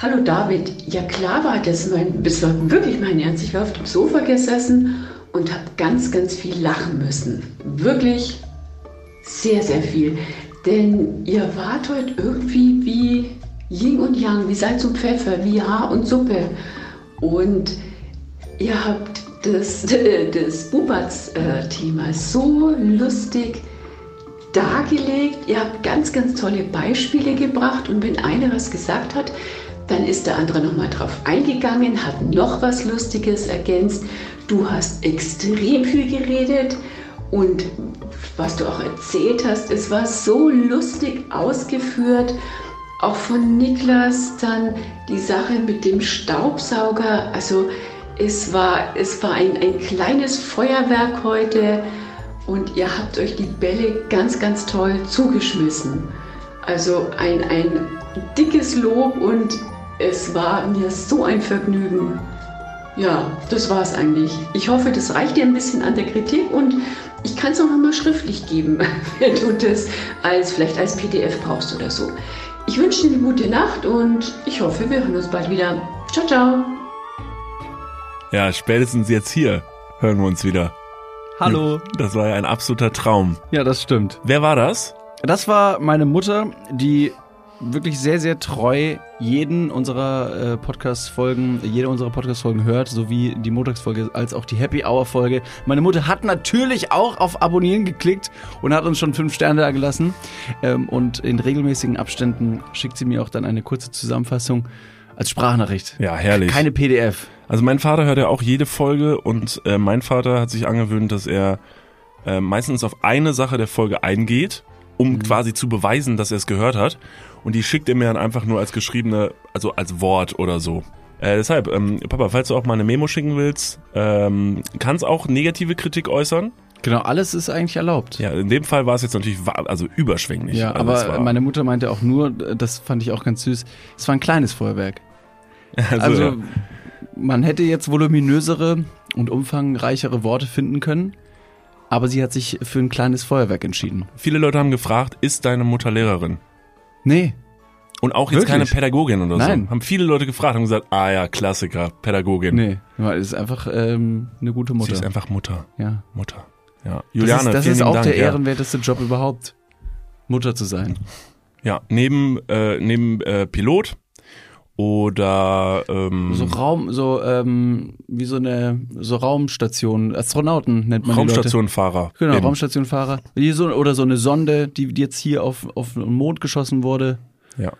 Hallo David, ja klar war das mein, das war wirklich mein Ernst. Ich war auf dem Sofa gesessen und habe ganz, ganz viel lachen müssen. Wirklich sehr, sehr viel. Denn ihr wart heute irgendwie wie Yin und Yang, wie Salz und Pfeffer, wie Haar und Suppe. Und ihr habt das, das Bubatz-Thema so lustig dargelegt. Ihr habt ganz, ganz tolle Beispiele gebracht. Und wenn einer was gesagt hat, dann ist der andere nochmal drauf eingegangen, hat noch was Lustiges ergänzt. Du hast extrem viel geredet und was du auch erzählt hast, es war so lustig ausgeführt. Auch von Niklas dann die Sache mit dem Staubsauger. Also es war, es war ein, ein kleines Feuerwerk heute und ihr habt euch die Bälle ganz, ganz toll zugeschmissen. Also ein, ein dickes Lob und es war mir so ein Vergnügen. Ja, das war es eigentlich. Ich hoffe, das reicht dir ein bisschen an der Kritik und ich kann es auch nochmal schriftlich geben, wenn du das als, vielleicht als PDF brauchst oder so. Ich wünsche dir eine gute Nacht und ich hoffe, wir hören uns bald wieder. Ciao, ciao. Ja, spätestens jetzt hier hören wir uns wieder. Hallo. Das war ja ein absoluter Traum. Ja, das stimmt. Wer war das? Das war meine Mutter, die wirklich sehr, sehr treu jeden unserer äh, Podcast-Folgen, jede unserer Podcast-Folgen hört, sowie die Montagsfolge als auch die Happy Hour-Folge. Meine Mutter hat natürlich auch auf Abonnieren geklickt und hat uns schon fünf Sterne da gelassen. Ähm, und in regelmäßigen Abständen schickt sie mir auch dann eine kurze Zusammenfassung als Sprachnachricht. Ja, herrlich. Keine PDF. Also mein Vater hört ja auch jede Folge und äh, mein Vater hat sich angewöhnt, dass er äh, meistens auf eine Sache der Folge eingeht, um mhm. quasi zu beweisen, dass er es gehört hat. Und die schickt er mir dann einfach nur als geschriebene, also als Wort oder so. Äh, deshalb, ähm, Papa, falls du auch mal eine Memo schicken willst, ähm, kannst auch negative Kritik äußern. Genau, alles ist eigentlich erlaubt. Ja, in dem Fall war es jetzt natürlich also überschwänglich. Ja, also aber meine Mutter meinte auch nur, das fand ich auch ganz süß, es war ein kleines Feuerwerk. Also, Also ja. man hätte jetzt voluminösere und umfangreichere Worte finden können, aber sie hat sich für ein kleines Feuerwerk entschieden. viele Leute haben gefragt, ist deine Mutter Lehrerin? Nee, Und auch jetzt Wirklich? keine Pädagogin oder Nein. so. Haben viele Leute gefragt und gesagt, ah ja, Klassiker, Pädagogin. nee, weil es ist einfach ähm, eine gute Sie Mutter. ist einfach Mutter. ja. Mutter. Ja. Das Juliane, ist, das ist auch Dank. der ja. ehrenwerteste Job überhaupt, Mutter zu sein. Ja, neben, äh, neben äh, Pilot oder ähm, So Raum, so ähm, wie so eine so Raumstation, Astronauten nennt man. Raumstationfahrer. Genau, Eben. Raumstationfahrer. Oder so eine Sonde, die jetzt hier auf, auf den Mond geschossen wurde, Ja.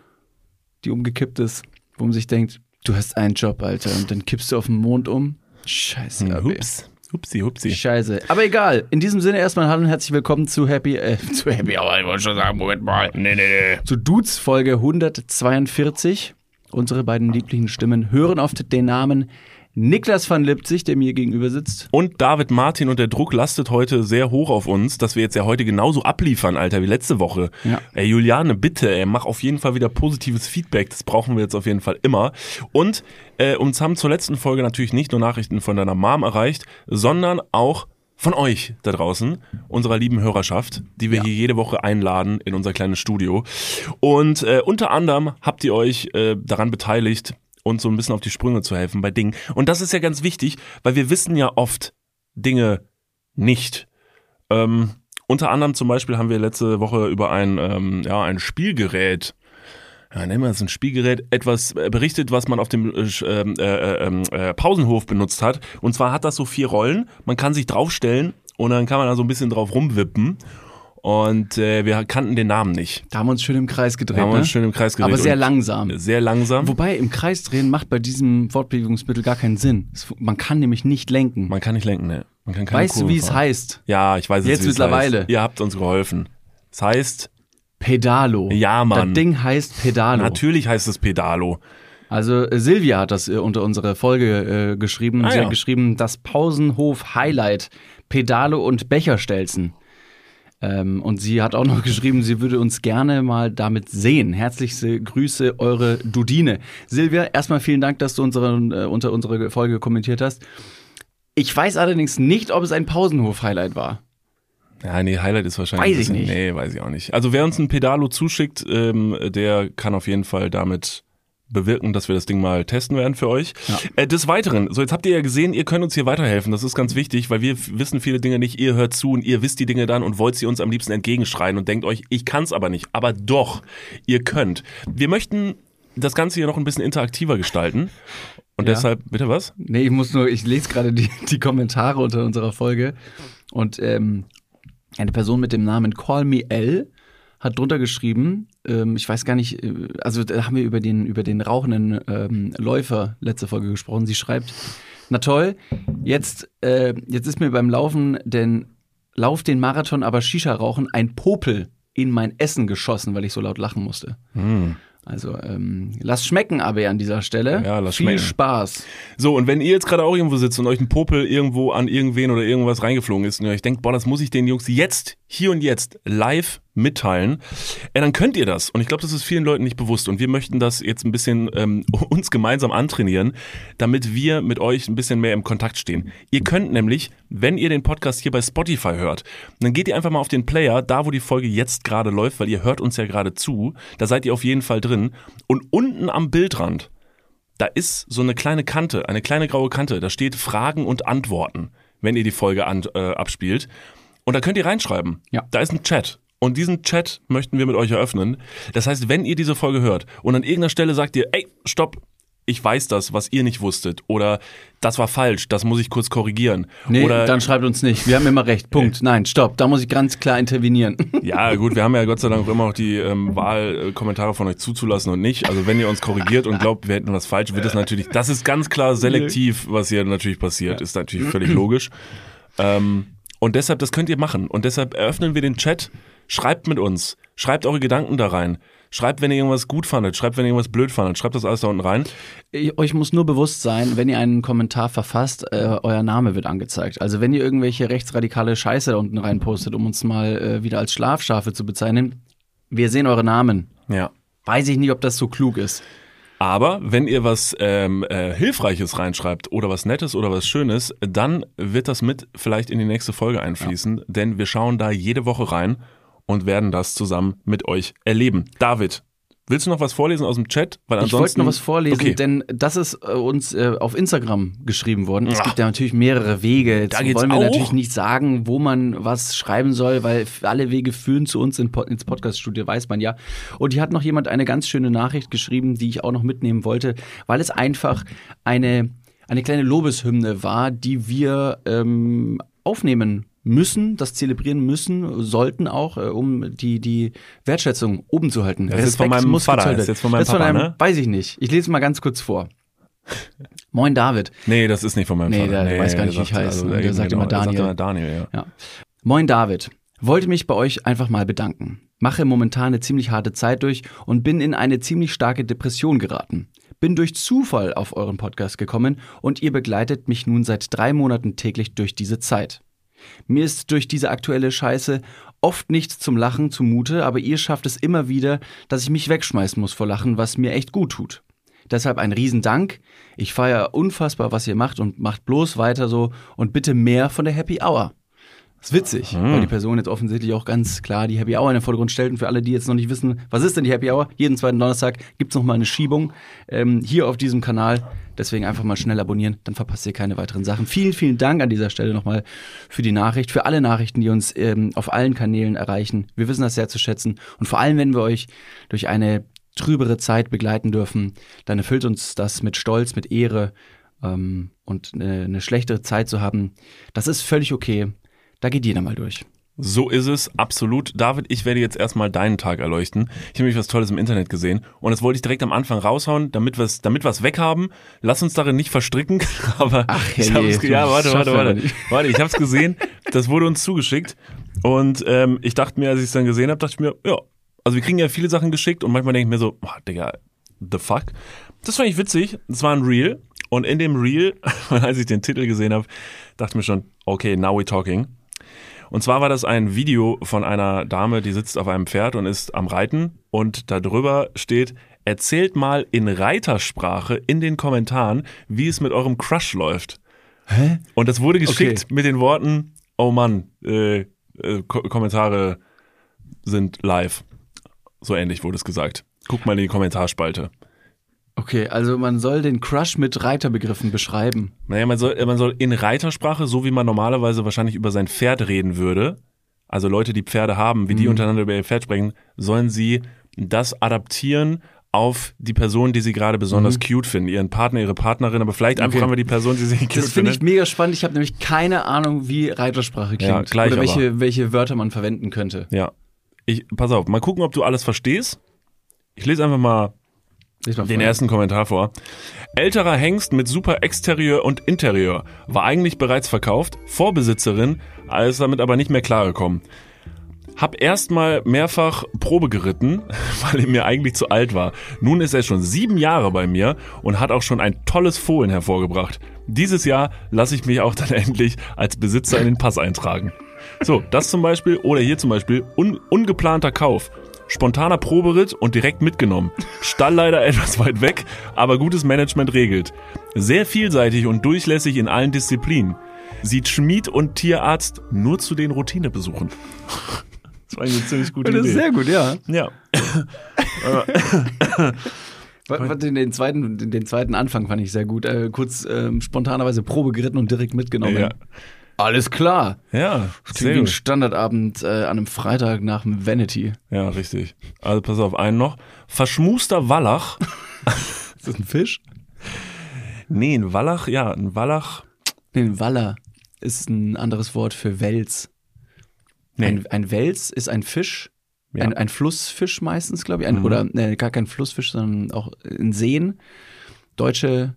die umgekippt ist, wo man sich denkt, du hast einen Job, Alter, und dann kippst du auf den Mond um. Scheiße, Hm, AB. Hups. Hupsi, hupsi. Scheiße. Aber egal. In diesem Sinne erstmal hallo und herzlich willkommen zu Happy, äh, zu Happy Hour, ich wollte schon sagen, Moment mal. Nee, nee, nee. Zu Dudes Folge 142. Unsere beiden lieblichen Stimmen hören oft den Namen Niklas van Lipzig, der mir gegenüber sitzt. Und David Martin und der Druck lastet heute sehr hoch auf uns, dass wir jetzt ja heute genauso abliefern, Alter, wie letzte Woche. Ja. Ey, Juliane, bitte, ey, mach auf jeden Fall wieder positives Feedback. Das brauchen wir jetzt auf jeden Fall immer. Und äh, uns haben zur letzten Folge natürlich nicht nur Nachrichten von deiner Mom erreicht, sondern auch von euch da draußen, unserer lieben Hörerschaft, die wir Ja. hier jede Woche einladen in unser kleines Studio. Und äh, unter anderem habt ihr euch äh, daran beteiligt, uns so ein bisschen auf die Sprünge zu helfen bei Dingen. Und das ist ja ganz wichtig, weil wir wissen ja oft Dinge nicht. Ähm, unter anderem zum Beispiel haben wir letzte Woche über ein, ähm, ja, ein Spielgerät ja, nennen wir es ein Spielgerät, etwas äh, berichtet, was man auf dem äh, ähm, äh, äh, äh, Pausenhof benutzt hat. Und zwar hat das so vier Rollen. Man kann sich draufstellen und dann kann man da so ein bisschen drauf rumwippen. Und äh, wir kannten den Namen nicht. Da haben wir uns schön im Kreis gedreht. Da haben wir ne? uns schön im Kreis gedreht. Aber sehr langsam. Sehr langsam. Wobei im Kreis drehen macht bei diesem Fortbewegungsmittel gar keinen Sinn. Es, man kann nämlich nicht lenken. Man kann nicht lenken, ne? Man kann keine weißt du, Kurven wie es fahren. heißt? Ja, ich weiß es, Jetzt es mittlerweile. Heißt. Ihr habt uns geholfen. Es heißt, Pedalo. Ja, Mann. Das Ding heißt Pedalo. natürlich heißt es Pedalo. Also äh, Silvia hat das äh, unter unsere Folge äh, geschrieben. Ah, Sie ja. hat geschrieben, das Pausenhof Highlight, Pedalo und Becherstelzen. Ähm, und sie hat auch noch geschrieben, sie würde uns gerne mal damit sehen. Herzlichste Grüße, eure Dudine. Silvia, erstmal vielen Dank, dass du unseren, äh, unter unsere Folge kommentiert hast. Ich weiß allerdings nicht, ob es ein Pausenhof-Highlight war. Ja, nee, Highlight ist wahrscheinlich. Weiß ich bisschen- nicht. Nee, weiß ich auch nicht. Also wer uns ein Pedalo zuschickt, ähm, der kann auf jeden Fall damit bewirken, dass wir das Ding mal testen werden für euch. Ja. Äh, des Weiteren, so jetzt habt ihr ja gesehen, ihr könnt uns hier weiterhelfen. Das ist ganz wichtig, weil wir wissen viele Dinge nicht. Ihr hört zu und ihr wisst die Dinge dann und wollt sie uns am liebsten entgegenschreien und denkt euch, ich kann's aber nicht. Aber doch, ihr könnt. Wir möchten das Ganze hier noch ein bisschen interaktiver gestalten. Und Ja. deshalb, bitte was? Nee, ich muss nur, ich lese gerade die, die Kommentare unter unserer Folge und ähm, eine Person mit dem Namen Call Me L hat drunter geschrieben, ähm, ich weiß gar nicht, äh, also da haben wir über den, über den rauchenden ähm, Läufer letzte Folge gesprochen. Sie schreibt, na toll, jetzt, äh, jetzt ist mir beim Laufen den Lauf den Marathon, aber Shisha rauchen, ein Popel in mein Essen geschossen, weil ich so laut lachen musste. Also ähm, lasst schmecken, aber an dieser Stelle. Ja, lasst Viel schmecken. Spaß. So, und wenn ihr jetzt gerade auch irgendwo sitzt und euch ein Popel irgendwo an irgendwen oder irgendwas reingeflogen ist und ihr euch denkt, boah, das muss ich den Jungs jetzt, hier und jetzt live mitteilen, äh, dann könnt ihr das. Und ich glaube, das ist vielen Leuten nicht bewusst. Und wir möchten das jetzt ein bisschen ähm, uns gemeinsam antrainieren, damit wir mit euch ein bisschen mehr im Kontakt stehen. Ihr könnt nämlich, wenn ihr den Podcast hier bei Spotify hört, dann geht ihr einfach mal auf den Player, da wo die Folge jetzt gerade läuft, weil ihr hört uns ja gerade zu, da seid ihr auf jeden Fall drin. Und unten am Bildrand, da ist so eine kleine Kante, eine kleine graue Kante, da steht Fragen und Antworten, wenn ihr die Folge an, äh, abspielt. Und da könnt ihr reinschreiben. Ja. Da ist ein Chat. Und diesen Chat möchten wir mit euch eröffnen. Das heißt, wenn ihr diese Folge hört und an irgendeiner Stelle sagt ihr, ey, stopp, ich weiß das, was ihr nicht wusstet. Oder das war falsch, das muss ich kurz korrigieren. Nee, oder dann schreibt uns nicht. Wir haben immer recht. Punkt. Nein, stopp. Da muss ich ganz klar intervenieren. Ja, gut, wir haben ja Gott sei Dank auch immer noch die ähm, Wahl, äh, Kommentare von euch zuzulassen und nicht. Also wenn ihr uns korrigiert und glaubt, wir hätten was falsch, wird es natürlich, das ist ganz klar selektiv, was hier natürlich passiert, ist natürlich völlig logisch. Ähm, und deshalb, das könnt ihr machen. Und deshalb eröffnen wir den Chat, schreibt mit uns, schreibt eure Gedanken da rein. Schreibt, wenn ihr irgendwas gut fandet, schreibt, wenn ihr irgendwas blöd fandet, schreibt das alles da unten rein. Ich- Euch muss nur bewusst sein, wenn ihr einen Kommentar verfasst, äh, euer Name wird angezeigt. Also wenn ihr irgendwelche rechtsradikale Scheiße da unten reinpostet, um uns mal äh, wieder als Schlafschafe zu bezeichnen, wir sehen eure Namen. Ja. Weiß ich nicht, ob das so klug ist. Aber wenn ihr was ähm, äh, Hilfreiches reinschreibt oder was Nettes oder was Schönes, dann wird das mit vielleicht in die nächste Folge einfließen, denn wir schauen da jede Woche rein und werden das zusammen mit euch erleben. David, willst du noch was vorlesen aus dem Chat? Weil Ich ansonsten, wollte noch was vorlesen, Okay. denn das ist äh, uns äh, auf Instagram geschrieben worden. Es Ach. gibt ja natürlich mehrere Wege. Jetzt Da geht's wollen wir auch. natürlich nicht sagen, wo man was schreiben soll, weil alle Wege führen zu uns in, ins Podcaststudio, weiß man ja. Und hier hat noch jemand eine ganz schöne Nachricht geschrieben, die ich auch noch mitnehmen wollte, weil es einfach eine, eine kleine Lobeshymne war, die wir ähm, aufnehmen müssen, das zelebrieren müssen, sollten auch, äh, um die, die Wertschätzung oben zu halten. Das ist von meinem muss Vater, das ist jetzt von meinem Das Papa, einem, ne? Weiß ich nicht. Ich lese mal ganz kurz vor. Moin David. Nee, das ist nicht von meinem Nee, Vater. der weiß gar nicht, wie ich heiße. also, Der sagt genau, immer er sagt Daniel. immer Daniel, ja. Ja. Moin David. Wollte mich bei euch einfach mal bedanken. Mache momentan eine ziemlich harte Zeit durch und bin in eine ziemlich starke Depression geraten. Bin durch Zufall auf euren Podcast gekommen und ihr begleitet mich nun seit drei Monaten täglich durch diese Zeit. Mir ist durch diese aktuelle Scheiße oft nichts zum Lachen zumute, aber ihr schafft es immer wieder, dass ich mich wegschmeißen muss vor Lachen, was mir echt gut tut. Deshalb ein Riesendank. Ich feiere unfassbar, was ihr macht und macht bloß weiter so und bitte mehr von der Happy Hour. Das ist witzig, weil die Person jetzt offensichtlich auch ganz klar die Happy Hour in den Vordergrund stellt. Und für alle, die jetzt noch nicht wissen, was ist denn die Happy Hour? Jeden zweiten Donnerstag gibt's noch mal eine Schiebung ähm, hier auf diesem Kanal. Deswegen einfach mal schnell abonnieren, dann verpasst ihr keine weiteren Sachen. Vielen, vielen Dank an dieser Stelle nochmal für die Nachricht, für alle Nachrichten, die uns ähm, auf allen Kanälen erreichen. Wir wissen das sehr zu schätzen. Und vor allem, wenn wir euch durch eine trübere Zeit begleiten dürfen, dann erfüllt uns das mit Stolz, mit Ehre ähm, und eine, eine schlechtere Zeit zu haben. Das ist völlig okay. Da geht jeder mal durch. So ist es, absolut. David, ich werde jetzt erstmal deinen Tag erleuchten. Ich habe nämlich was Tolles im Internet gesehen und das wollte ich direkt am Anfang raushauen, damit wir es damit wir's weghaben. Lass uns darin nicht verstricken, aber Ach, ich habe es ja, warte, warte, warte. Warte, ich habe es gesehen. Das wurde uns zugeschickt und ähm, ich dachte mir, als ich es dann gesehen habe, dachte ich mir, ja, also wir kriegen ja viele Sachen geschickt und manchmal denke ich mir so, oh, Digga, the fuck. Das fand ich witzig. Das war ein Reel und in dem Reel, als ich den Titel gesehen habe, dachte ich mir schon, okay, now we talking. Und zwar war das ein Video von einer Dame, die sitzt auf einem Pferd und ist am Reiten und da drüber steht, erzählt mal in Reitersprache in den Kommentaren, wie es mit eurem Crush läuft. Hä? Und das wurde geschickt Okay. mit den Worten, oh Mann, äh, äh, Ko Kommentare sind live. So ähnlich wurde es gesagt. Guck mal in die Kommentarspalte. Okay, also man soll den Crush mit Reiterbegriffen beschreiben. Naja, man soll, man soll in Reitersprache, so wie man normalerweise wahrscheinlich über sein Pferd reden würde, also Leute, die Pferde haben, wie die untereinander über ihr Pferd sprechen, sollen sie das adaptieren auf die Person, die sie gerade besonders cute finden, ihren Partner, ihre Partnerin, aber vielleicht einfach Okay. einmal die Person, die sie cute Das finde ich mega spannend. Ich habe nämlich keine Ahnung, wie Reitersprache klingt. Ja, gleich oder aber. welche, welche Wörter man verwenden könnte. Ja. Ich, pass auf, mal gucken, ob du alles verstehst. Ich lese einfach mal den ersten Kommentar vor. Älterer Hengst mit super Exterieur und Interieur. War eigentlich bereits verkauft, Vorbesitzerin, ist damit aber nicht mehr klargekommen. Hab erstmal mehrfach Probe geritten, weil er mir eigentlich zu alt war. Nun ist er schon sieben Jahre bei mir und hat auch schon ein tolles Fohlen hervorgebracht. Dieses Jahr lasse ich mich auch dann endlich als Besitzer in den Pass eintragen. So, das zum Beispiel, oder hier zum Beispiel, un ungeplanter Kauf. Spontaner Proberitt und direkt mitgenommen. Stall leider etwas weit weg, aber gutes Management regelt. Sehr vielseitig und durchlässig in allen Disziplinen. Sieht Schmied und Tierarzt nur zu den Routinebesuchen. Das war eine ziemlich gute Das ist Idee. sehr gut, ja. Ja. Den, zweiten, den, zweiten Anfang fand ich sehr gut. Äh, kurz ähm, spontanerweise Probe geritten und direkt mitgenommen. Ja. Alles klar. Ja, klingt wie ein. Standardabend äh, an einem Freitag nach dem Vanity. Ja, richtig. Also pass auf, einen noch. Verschmuster Wallach. Ist das ein Fisch? Nee, ein Wallach, ja, ein Wallach. Nee, ein Waller ist ein anderes Wort für Wels. Nee. Ein, ein Wels ist ein Fisch, Ja. ein, ein Flussfisch meistens, glaube ich. Ein, Mhm. Oder nee, gar kein Flussfisch, sondern auch in Seen. Deutsche,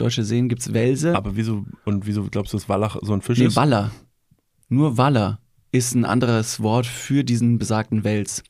deutsche Seen gibt's Welse. Aber wieso, und wieso glaubst du, dass Wallach so ein Fisch nee, ist? Waller. Nur Waller ist ein anderes Wort für diesen besagten Wels.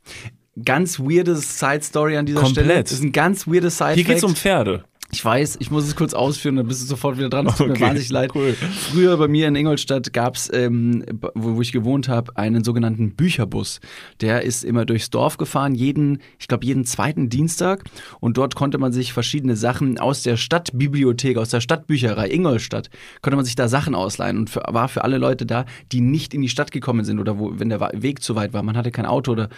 Ganz weirdes Side-Story an dieser Komplett. Stelle. Das ist ein ganz weirdes side Hier geht's um Pferde. Ich weiß, ich muss es kurz ausführen, dann bist du sofort wieder dran. Das tut Okay, mir wahnsinnig leid. cool. Früher bei mir in Ingolstadt gab's, ähm, wo, wo ich gewohnt habe, einen sogenannten Bücherbus. Der ist immer durchs Dorf gefahren, jeden, ich glaube, jeden zweiten Dienstag. Und dort konnte man sich verschiedene Sachen aus der Stadtbibliothek, aus der Stadtbücherei Ingolstadt, konnte man sich da Sachen ausleihen und für, war für alle Leute da, die nicht in die Stadt gekommen sind oder wo, wenn der Weg zu weit war. Man hatte kein Auto oder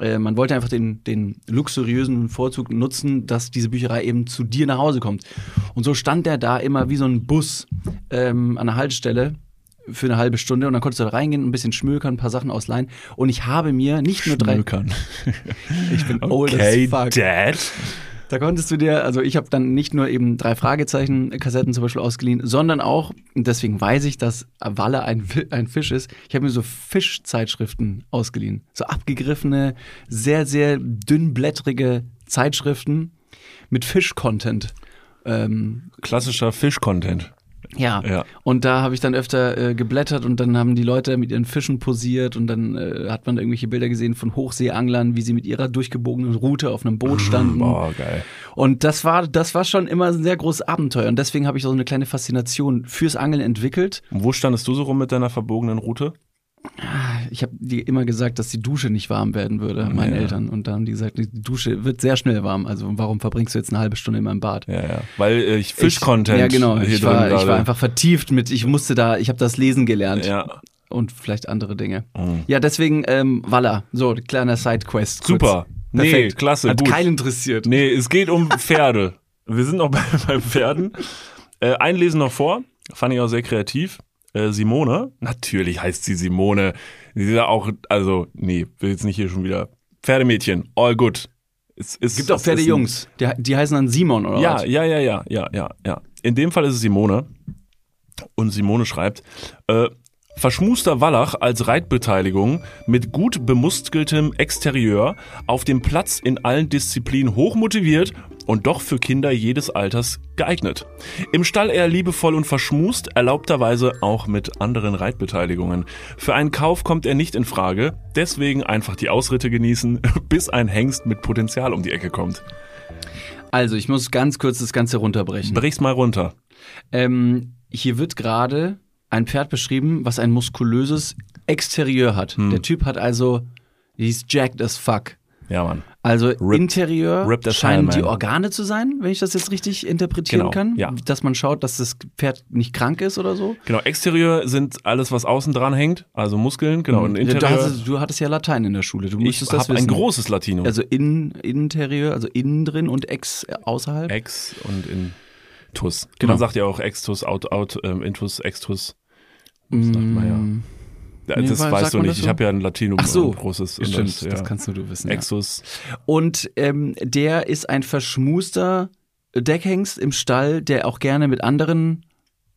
äh, man wollte einfach den, den luxuriösen Vorzug nutzen, dass diese Bücherei eben zu dir nach Hause kommt. Und so stand der da immer wie so ein Bus ähm, an der Haltestelle für eine halbe Stunde und dann konntest du da reingehen, ein bisschen schmökern, ein paar Sachen ausleihen. Und ich habe mir nicht nur drei. Schmökern. Ich bin old Okay, as fuck. Dad. Da konntest du dir, also ich habe dann nicht nur eben drei Fragezeichen-Kassetten zum Beispiel ausgeliehen, sondern auch, und deswegen weiß ich, dass Walle ein, ein Fisch ist, ich habe mir so Fischzeitschriften ausgeliehen. So abgegriffene, sehr, sehr dünnblättrige Zeitschriften mit Fisch-Content. Ähm, Klassischer Fisch-Content. ja. Ja. Und da habe ich dann öfter äh, geblättert und dann haben die Leute mit ihren Fischen posiert und dann äh, hat man irgendwelche Bilder gesehen von Hochseeanglern, wie sie mit ihrer durchgebogenen Route auf einem Boot standen. Boah, geil. Und das war, das war schon immer ein sehr großes Abenteuer. Und deswegen habe ich so eine kleine Faszination fürs Angeln entwickelt. Und wo standest du so rum mit deiner verbogenen Route? Ich habe dir immer gesagt, dass die Dusche nicht warm werden würde, meinen Ja. Eltern. Und dann haben die gesagt, die Dusche wird sehr schnell warm. Also warum verbringst du jetzt eine halbe Stunde in meinem Bad? Ja, ja. Weil äh, ich Fisch-Content ja, genau. Ich war, ich war einfach vertieft mit, ich musste da, ich habe das Lesen gelernt. Ja. Und vielleicht andere Dinge. Mhm. Ja, deswegen, ähm, Walla. So, kleiner Sidequest. Super. Nee, Perfekt. klasse, Hat gut. keinen interessiert. Nee, es geht um Pferde. Wir sind noch bei, bei Pferden. Äh, ein Lesen noch vor, fand ich auch sehr kreativ. Äh, Simone, natürlich heißt sie Simone. Sie ist ja auch, also, nee, will jetzt nicht hier schon wieder. Pferdemädchen, all good. Es, es Gibt auch ist Pferdejungs. Die, die heißen dann Simon oder Ja, was? ja, ja, ja, ja, ja, ja. In dem Fall ist es Simone. Und Simone schreibt, äh, Verschmuster Wallach als Reitbeteiligung mit gut bemuskeltem Exterieur auf dem Platz in allen Disziplinen hochmotiviert und doch für Kinder jedes Alters geeignet. Im Stall eher liebevoll und verschmust, erlaubterweise auch mit anderen Reitbeteiligungen. Für einen Kauf kommt er nicht in Frage, deswegen einfach die Ausritte genießen, bis ein Hengst mit Potenzial um die Ecke kommt. Also, ich muss ganz kurz das Ganze runterbrechen. Brich's mal runter. Ähm, hier wird gerade ein Pferd beschrieben, was ein muskulöses Exterieur hat. Hm. Der Typ hat also, he's jacked as fuck. Ja, Mann. Also Interieur ripped scheinen die. Organe zu sein, wenn ich das jetzt richtig interpretieren Genau, kann. ja. Dass man schaut, dass das Pferd nicht krank ist oder so. Genau, Exterieur sind alles, was außen dran hängt, also Muskeln, genau. Und du, Interieur, hattest, du hattest ja Latein in der Schule. Du ich müsstest das habe ein großes Latinum. Also in, Interieur, also innen drin und ex außerhalb. Ex und Intus. Genau. Man sagt ja auch Extus, Out, Out, ähm, Intus, Extus. Das sagt man ja. Mm, Ja, Nee, das sagt weißt du nicht. das ich habe ja ein Latinum, Ach so. großes. Stimmt, das, das, ja. kannst nur du wissen. Ja. Exus. Und ähm, der ist ein verschmuster Deckhengst im Stall, der auch gerne mit anderen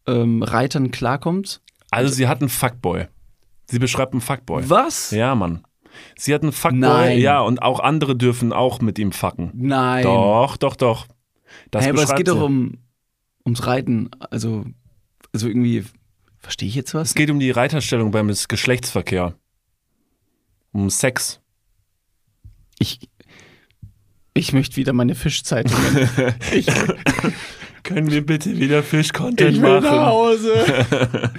ähm, Reitern klarkommt. Also sie hat einen Fuckboy. Sie beschreibt einen Fuckboy. Was? Ja, Mann. Sie hat einen Fuckboy, Nein. ja, und auch andere dürfen auch mit ihm fucken. Nein. Doch, doch, doch. Das hey, aber es geht doch um ums Reiten. Also, also irgendwie, verstehe ich jetzt was? Es geht um die Reiterstellung beim Geschlechtsverkehr. Um Sex. Ich, ich möchte wieder meine Fischzeitungen. ich, Können wir bitte wieder Fisch-Content ich will nach Hause.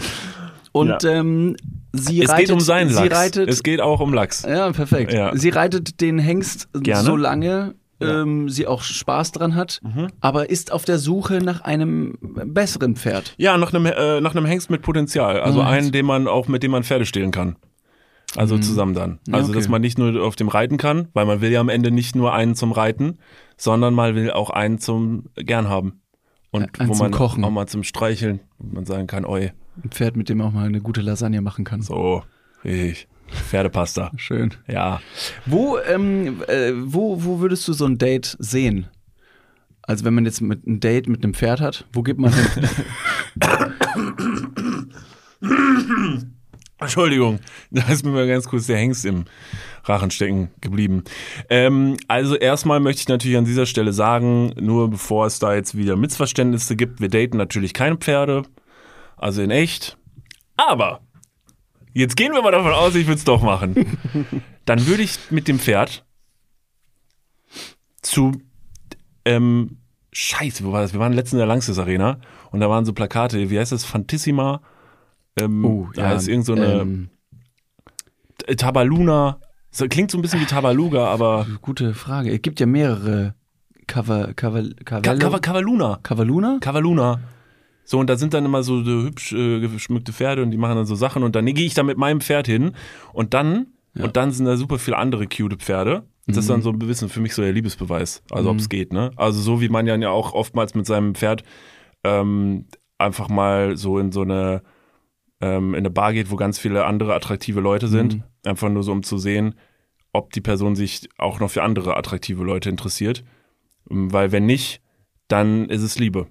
Und ähm, sie Es reitet, geht um seinen sie Lachs. reitet, es geht auch um Lachs. Ja, perfekt. Ja. Sie reitet den Hengst Gerne. so lange, Ja. ähm, sie auch Spaß dran hat, Mhm. aber ist auf der Suche nach einem besseren Pferd. Ja, nach einem, äh, nach einem Hengst mit Potenzial. Also Mhm. einen, den man auch, mit dem man Pferde stehlen kann. Also zusammen dann. Also, okay. dass man nicht nur auf dem Reiten kann, weil man will ja am Ende nicht nur einen zum Reiten, sondern man will auch einen zum gern haben. Und Einen wo zum man Kochen. auch mal zum Streicheln, wo man sagen kann, oi, Ein Pferd, mit dem man auch mal eine gute Lasagne machen kann. so, ich, Pferdepasta. Schön. Ja. Wo, ähm, äh, wo, wo würdest du so ein Date sehen? Also wenn man jetzt mit ein Date mit einem Pferd hat, wo gibt man hin? Entschuldigung, da ist mir mal ganz kurz der Hengst im Rachen stecken geblieben. Ähm, also erstmal möchte ich natürlich an dieser Stelle sagen, nur bevor es da jetzt wieder Missverständnisse gibt, wir daten natürlich keine Pferde, also in echt. Aber jetzt gehen wir mal davon aus, ich würde es doch machen. Dann würde ich mit dem Pferd zu ähm, Scheiße, wo war das? Wir waren letztens in der Langsys Arena und da waren so Plakate, wie heißt das? Fantissima. Ähm, da ist irgend so eine ähm, äh, Tabaluna. So, klingt so ein bisschen wie Tabaluga, aber gute Frage. Es gibt ja mehrere Cover, Cover, Cavallo- Kava Kavaluna. Cavaluna? So, und da sind dann immer so, so hübsch äh, geschmückte Pferde und die machen dann so Sachen und dann gehe ich da mit meinem Pferd hin und dann, Ja. und dann sind da super viele andere cute Pferde. Das ist dann so ein bisschen für mich so der Liebesbeweis, also ob es geht, ne? Also so wie man ja auch oftmals mit seinem Pferd ähm, einfach mal so in so eine ähm, in eine Bar geht, wo ganz viele andere attraktive Leute sind, einfach nur so um zu sehen, ob die Person sich auch noch für andere attraktive Leute interessiert. Ähm, Weil wenn nicht, dann ist es Liebe.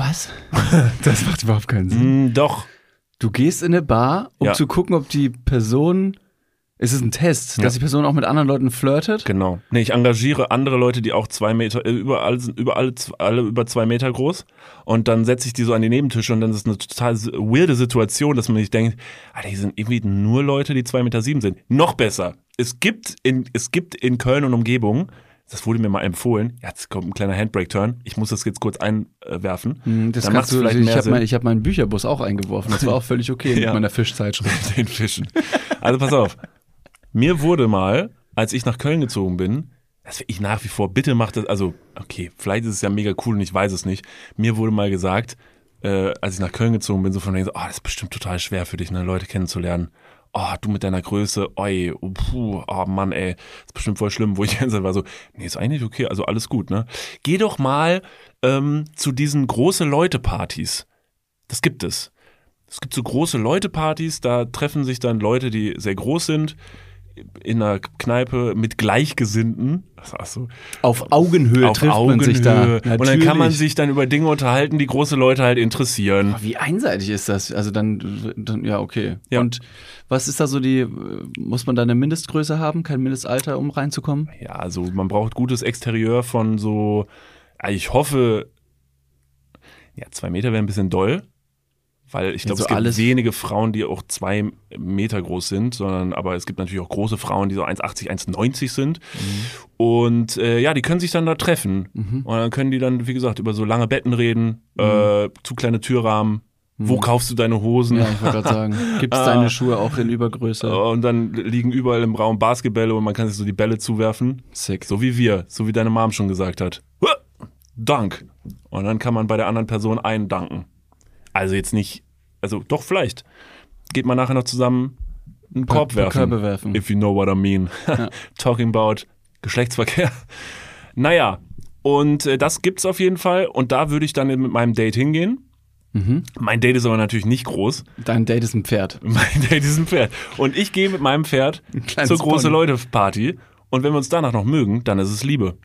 Was? das macht überhaupt keinen Sinn. Mm, doch. Du gehst in eine Bar, um Ja. zu gucken, ob die Person. Es ist ein Test, Ja. dass die Person auch mit anderen Leuten flirtet. Genau. Nee, ich engagiere andere Leute, die auch zwei Meter, äh, überall sind, überall, z- alle über zwei Meter groß. Und dann setze ich die so an die Nebentische und dann ist es eine total s- weirde Situation, dass man sich denkt, ah, die sind irgendwie nur Leute, die zwei Meter sieben sind. Noch besser. Es gibt in, es gibt in Köln und Umgebung, das wurde mir mal empfohlen, jetzt kommt ein kleiner Handbrake-Turn, ich muss das jetzt kurz einwerfen. Hm, Das Dann kannst du, vielleicht ich habe mein, ich hab meinen Bücherbus auch eingeworfen. Das war auch völlig okay mit Ja. meiner Fischzeitschrift. den Fischen. Also pass auf. Mir wurde mal, als ich nach Köln gezogen bin, das ich nach wie vor, bitte macht das, also, okay, vielleicht ist es ja mega cool und ich weiß es nicht. Mir wurde mal gesagt, äh, als ich nach Köln gezogen bin, so von wegen so, oh, das ist bestimmt total schwer für dich, ne, Leute kennenzulernen. Oh, du mit deiner Größe, oi, oh, puh, oh Mann, ey, ist bestimmt voll schlimm, wo ich war so, nee, ist eigentlich okay, also alles gut, ne? Geh doch mal ähm, zu diesen große Leute-Partys. Das gibt es. Es gibt so große Leute-Partys, da treffen sich dann Leute, die sehr groß sind, in einer Kneipe mit Gleichgesinnten. Achso, Auf Augenhöhe auf trifft man sich da. Augenhöhe. Und dann kann man Natürlich. sich dann über Dinge unterhalten, die große Leute halt interessieren. Wie einseitig ist das? Also dann, dann ja, okay. Ja. Und was ist da so die, muss man da eine Mindestgröße haben, kein Mindestalter, um reinzukommen? Ja, also man braucht gutes Exterieur von so, ich hoffe, ja, zwei Meter wäre ein bisschen doll. Weil ich glaube, so es gibt alles- wenige Frauen, die auch zwei Meter groß sind, sondern aber es gibt natürlich auch große Frauen, die so 1,80, 1,90 sind. Und äh, ja, die können sich dann da treffen. Und dann können die dann, wie gesagt, über so lange Betten reden, äh, zu kleine Türrahmen, Wo kaufst du deine Hosen? Ja, ich wollte gerade sagen. Gibt es deine Schuhe auch in Übergröße? Und dann liegen überall im Raum Basketbälle und man kann sich so die Bälle zuwerfen. Sick. So wie wir, so wie deine Mom schon gesagt hat. Dank. Und dann kann man bei der anderen Person eindanken. Also jetzt nicht, also doch vielleicht. Geht man nachher noch zusammen einen Korb werfen. Körbe werfen. If you know what I mean. Talking about Geschlechtsverkehr. Naja, und äh, das gibt's auf jeden Fall. Und da würde ich dann mit meinem Date hingehen. Mhm. Mein Date ist aber natürlich nicht groß. Dein Date ist ein Pferd. Mein Date ist ein Pferd. Und ich gehe mit meinem Pferd zur große. Leute Party. Und wenn wir uns danach noch mögen, dann ist es Liebe.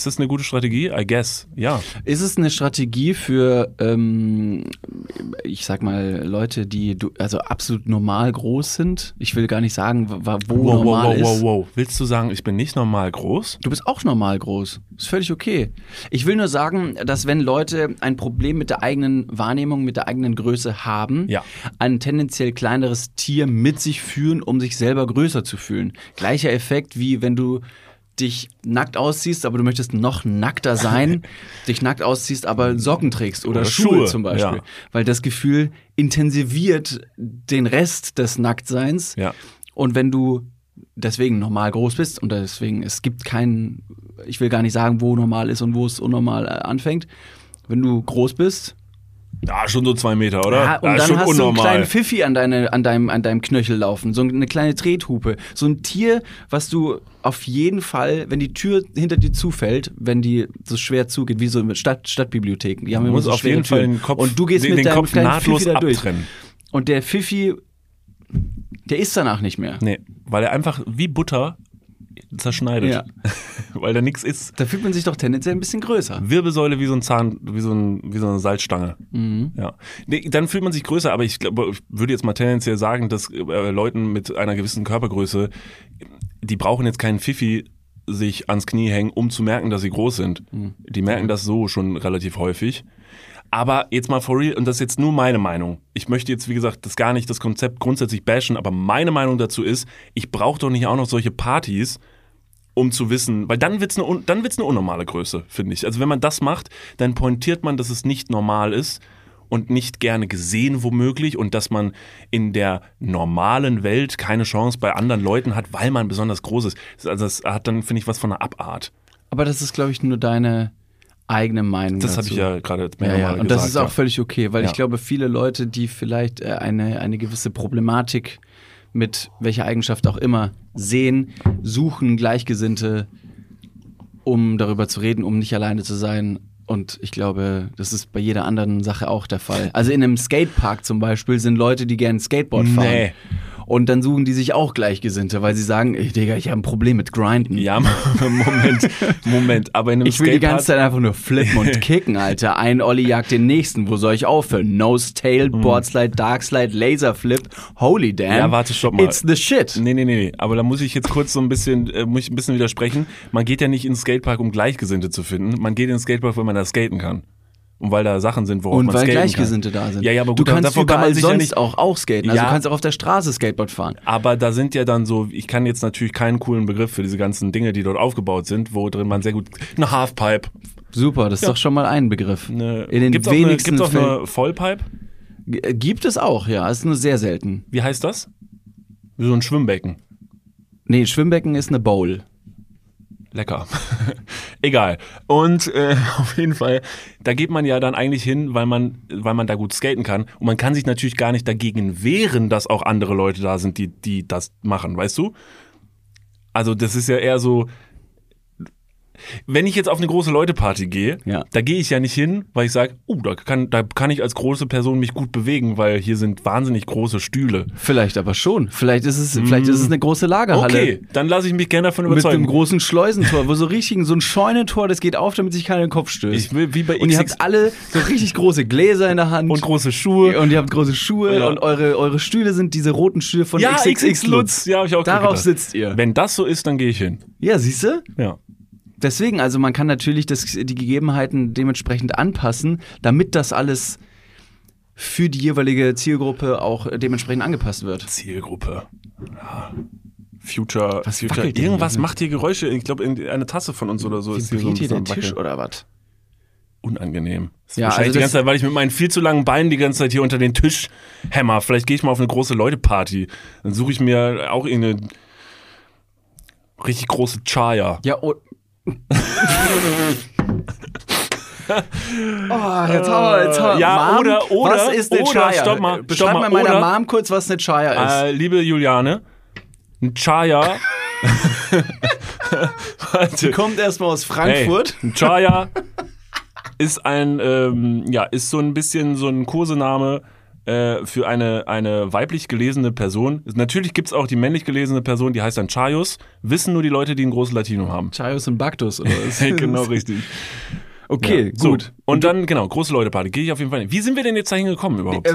Ist das eine gute Strategie? I guess. Ja. Ist es eine Strategie für, ähm, ich sag mal, Leute, die du, also absolut normal groß sind? Ich will gar nicht sagen, wo Wow, wow, normal wow, wow, ist. wow. Willst du sagen, ich bin nicht normal groß? Du bist auch normal groß. Ist völlig okay. Ich will nur sagen, dass wenn Leute ein Problem mit der eigenen Wahrnehmung, mit der eigenen Größe haben, Ja. ein tendenziell kleineres Tier mit sich führen, um sich selber größer zu fühlen. Gleicher Effekt wie wenn du dich nackt ausziehst, aber du möchtest noch nackter sein, dich nackt ausziehst, aber Socken trägst oder, Oder Schuhe, Schuhe, zum Beispiel. ja. Weil das Gefühl intensiviert den Rest des Nacktseins. Ja. Und wenn du deswegen normal groß bist und deswegen, es gibt keinen, ich will gar nicht sagen, wo normal ist und wo es unnormal äh, anfängt. Wenn du groß bist, Ja, schon so zwei Meter, oder? ja, und ja, dann schon hast du einen unnormal. kleinen Pfiffi an, deine, an, deinem, an deinem Knöchel laufen, so eine kleine Trethupe. So ein Tier, was du auf jeden Fall, wenn die Tür hinter dir zufällt, wenn die so schwer zugeht, wie so mit Stadt, Stadtbibliotheken, die haben immer so auf jeden Fall den Kopf, und du gehst den, mit deinem Kopf kleinen Pfiffi da durch. abtrennen. Und der Pfiffi, der ist danach nicht mehr. Nee, weil er einfach wie Butter zerschneidet. Ja. weil da nichts ist. Da fühlt man sich doch tendenziell ein bisschen größer. Wirbelsäule wie so ein Zahn, wie so, ein, wie so eine Salzstange. Mhm. Ja. Nee, dann fühlt man sich größer, aber ich glaube, ich würde jetzt mal tendenziell sagen, dass äh, Leuten mit einer gewissen Körpergröße, die brauchen jetzt keinen Pfiffi sich ans Knie hängen, um zu merken, dass sie groß sind. Mhm. Die merken das so schon relativ häufig. Aber jetzt mal for real, und das ist jetzt nur meine Meinung. Ich möchte jetzt, wie gesagt, das gar nicht das Konzept grundsätzlich bashen, aber meine Meinung dazu ist, ich brauche doch nicht auch noch solche Partys, um zu wissen, weil dann wird's eine un- dann wird's eine unnormale Größe, finde ich. Also wenn man das macht, dann pointiert man, dass es nicht normal ist und nicht gerne gesehen womöglich und dass man in der normalen Welt keine Chance bei anderen Leuten hat, weil man besonders groß ist. Also das hat dann finde ich was von einer Abart. Aber das ist, glaube ich, nur deine eigene Meinung. Das habe ich ja gerade Ja, ja, mehrmals und gesagt. das ist auch ja. völlig okay, weil Ja. ich glaube, viele Leute, die vielleicht äh, eine, eine gewisse Problematik mit welcher Eigenschaft auch immer sehen, suchen Gleichgesinnte, um darüber zu reden, um nicht alleine zu sein. Und ich glaube, das ist bei jeder anderen Sache auch der Fall. Also in einem Skatepark zum Beispiel sind Leute, die gerne Skateboard fahren. Nee. Und dann suchen die sich auch Gleichgesinnte, weil sie sagen, ey, Digga, ich habe ein Problem mit Grinden. Ja, Moment, Moment. Aber in einem Ich will die Skatepark- ganze Zeit einfach nur flippen und kicken, Alter. Ein Olli jagt den nächsten. Wo soll ich aufhören? Nose, Tail, Boardslide, Darkslide, Laserflip. Holy damn. Mhm. Ja, warte, stopp mal. It's the shit. Nee, nee, nee, nee. Aber da muss ich jetzt kurz so ein bisschen, äh, muss ich ein bisschen widersprechen. Man geht ja nicht ins Skatepark, um Gleichgesinnte zu finden. Man geht ins Skatepark, weil man da skaten kann. Und weil da Sachen sind, worauf Und man weil skaten Gleichgesinnte kann. da sind. Ja, ja, aber du gut, kannst davor kann man sich ja sonst nicht, auch, auch skaten. Also Ja. du kannst auch auf der Straße Skateboard fahren. Aber da sind ja dann so, ich kann jetzt natürlich keinen coolen Begriff für diese ganzen Dinge, die dort aufgebaut sind, wo drin man sehr gut, eine Halfpipe. Super, das ist Ja. doch schon mal ein Begriff. Eine, In den gibt's auch eine, wenigsten gibt's auch eine Vollpipe? Äh, Gibt es auch, ja. Ist nur sehr selten. Wie heißt das? So ein Schwimmbecken. Nee, Schwimmbecken ist eine Bowl. Lecker. Egal. Und äh, auf jeden Fall, da geht man ja dann eigentlich hin, weil man, weil man da gut skaten kann. Und man kann sich natürlich gar nicht dagegen wehren, dass auch andere Leute da sind, die, die das machen, weißt du? Also das ist ja eher so. Wenn ich jetzt auf eine große Leute-Party gehe, Ja. da gehe ich ja nicht hin, weil ich sage, oh, da kann, da kann ich als große Person mich gut bewegen, weil hier sind wahnsinnig große Stühle. Vielleicht aber schon. Vielleicht ist es, vielleicht ist es eine große Lagerhalle. Okay, dann lasse ich mich gerne davon Mit überzeugen. einem großen Schleusentor, wo so richtig so ein Scheunentor, das geht auf, damit sich keiner in den Kopf stößt. ich will wie bei und ihr habt alle so richtig große Gläser in der Hand. und große Schuhe. und ihr habt große Schuhe Ja. und eure, eure Stühle sind diese roten Stühle von Ja, XXX XX Lutz. Ja, hab ich auch Darauf gedacht. sitzt ihr. Wenn das so ist, dann gehe ich hin. Ja, siehst du? Ja. Deswegen, also man kann natürlich das, die Gegebenheiten dementsprechend anpassen, damit das alles für die jeweilige Zielgruppe auch dementsprechend angepasst wird. Zielgruppe. Ja. Future, Was Future. Irgendwas macht hier Geräusche. Ich glaube, eine Tasse von uns oder so ist hier so ein hier der Tisch oder was? unangenehm. Ja, wahrscheinlich also die ganze Zeit, weil ich mit meinen viel zu langen Beinen die ganze Zeit hier unter den Tisch hämmer. Vielleicht gehe ich mal auf eine große Leute-Party. Dann suche ich mir auch irgendeine richtig große Chaya. Ja, oh. Jetzt haben wir, jetzt haben wir. Ja, Mom, oder- oder- was ist eine oder, Chaya? stopp mal, Beschreib stopp mal, mal meiner oder- Mom kurz, was eine Chaya ist. Äh, liebe Juliane, ein Chaya. Warte. Kommt erstmal aus Frankfurt. Hey, ein Chaya ist ein, ähm, ja, ist so ein bisschen so ein Kosename äh, für eine, eine weiblich gelesene Person. Natürlich gibt's auch die männlich gelesene Person, die heißt dann Chayos. Wissen nur die Leute, die ein großes Latinum haben. Chayos und Baktus, oder was? genau richtig. Okay, Ja, so. gut. Und dann, genau, große Leute-Party. Gehe ich auf jeden Fall hin. Wie sind wir denn jetzt dahin gekommen überhaupt? Äh,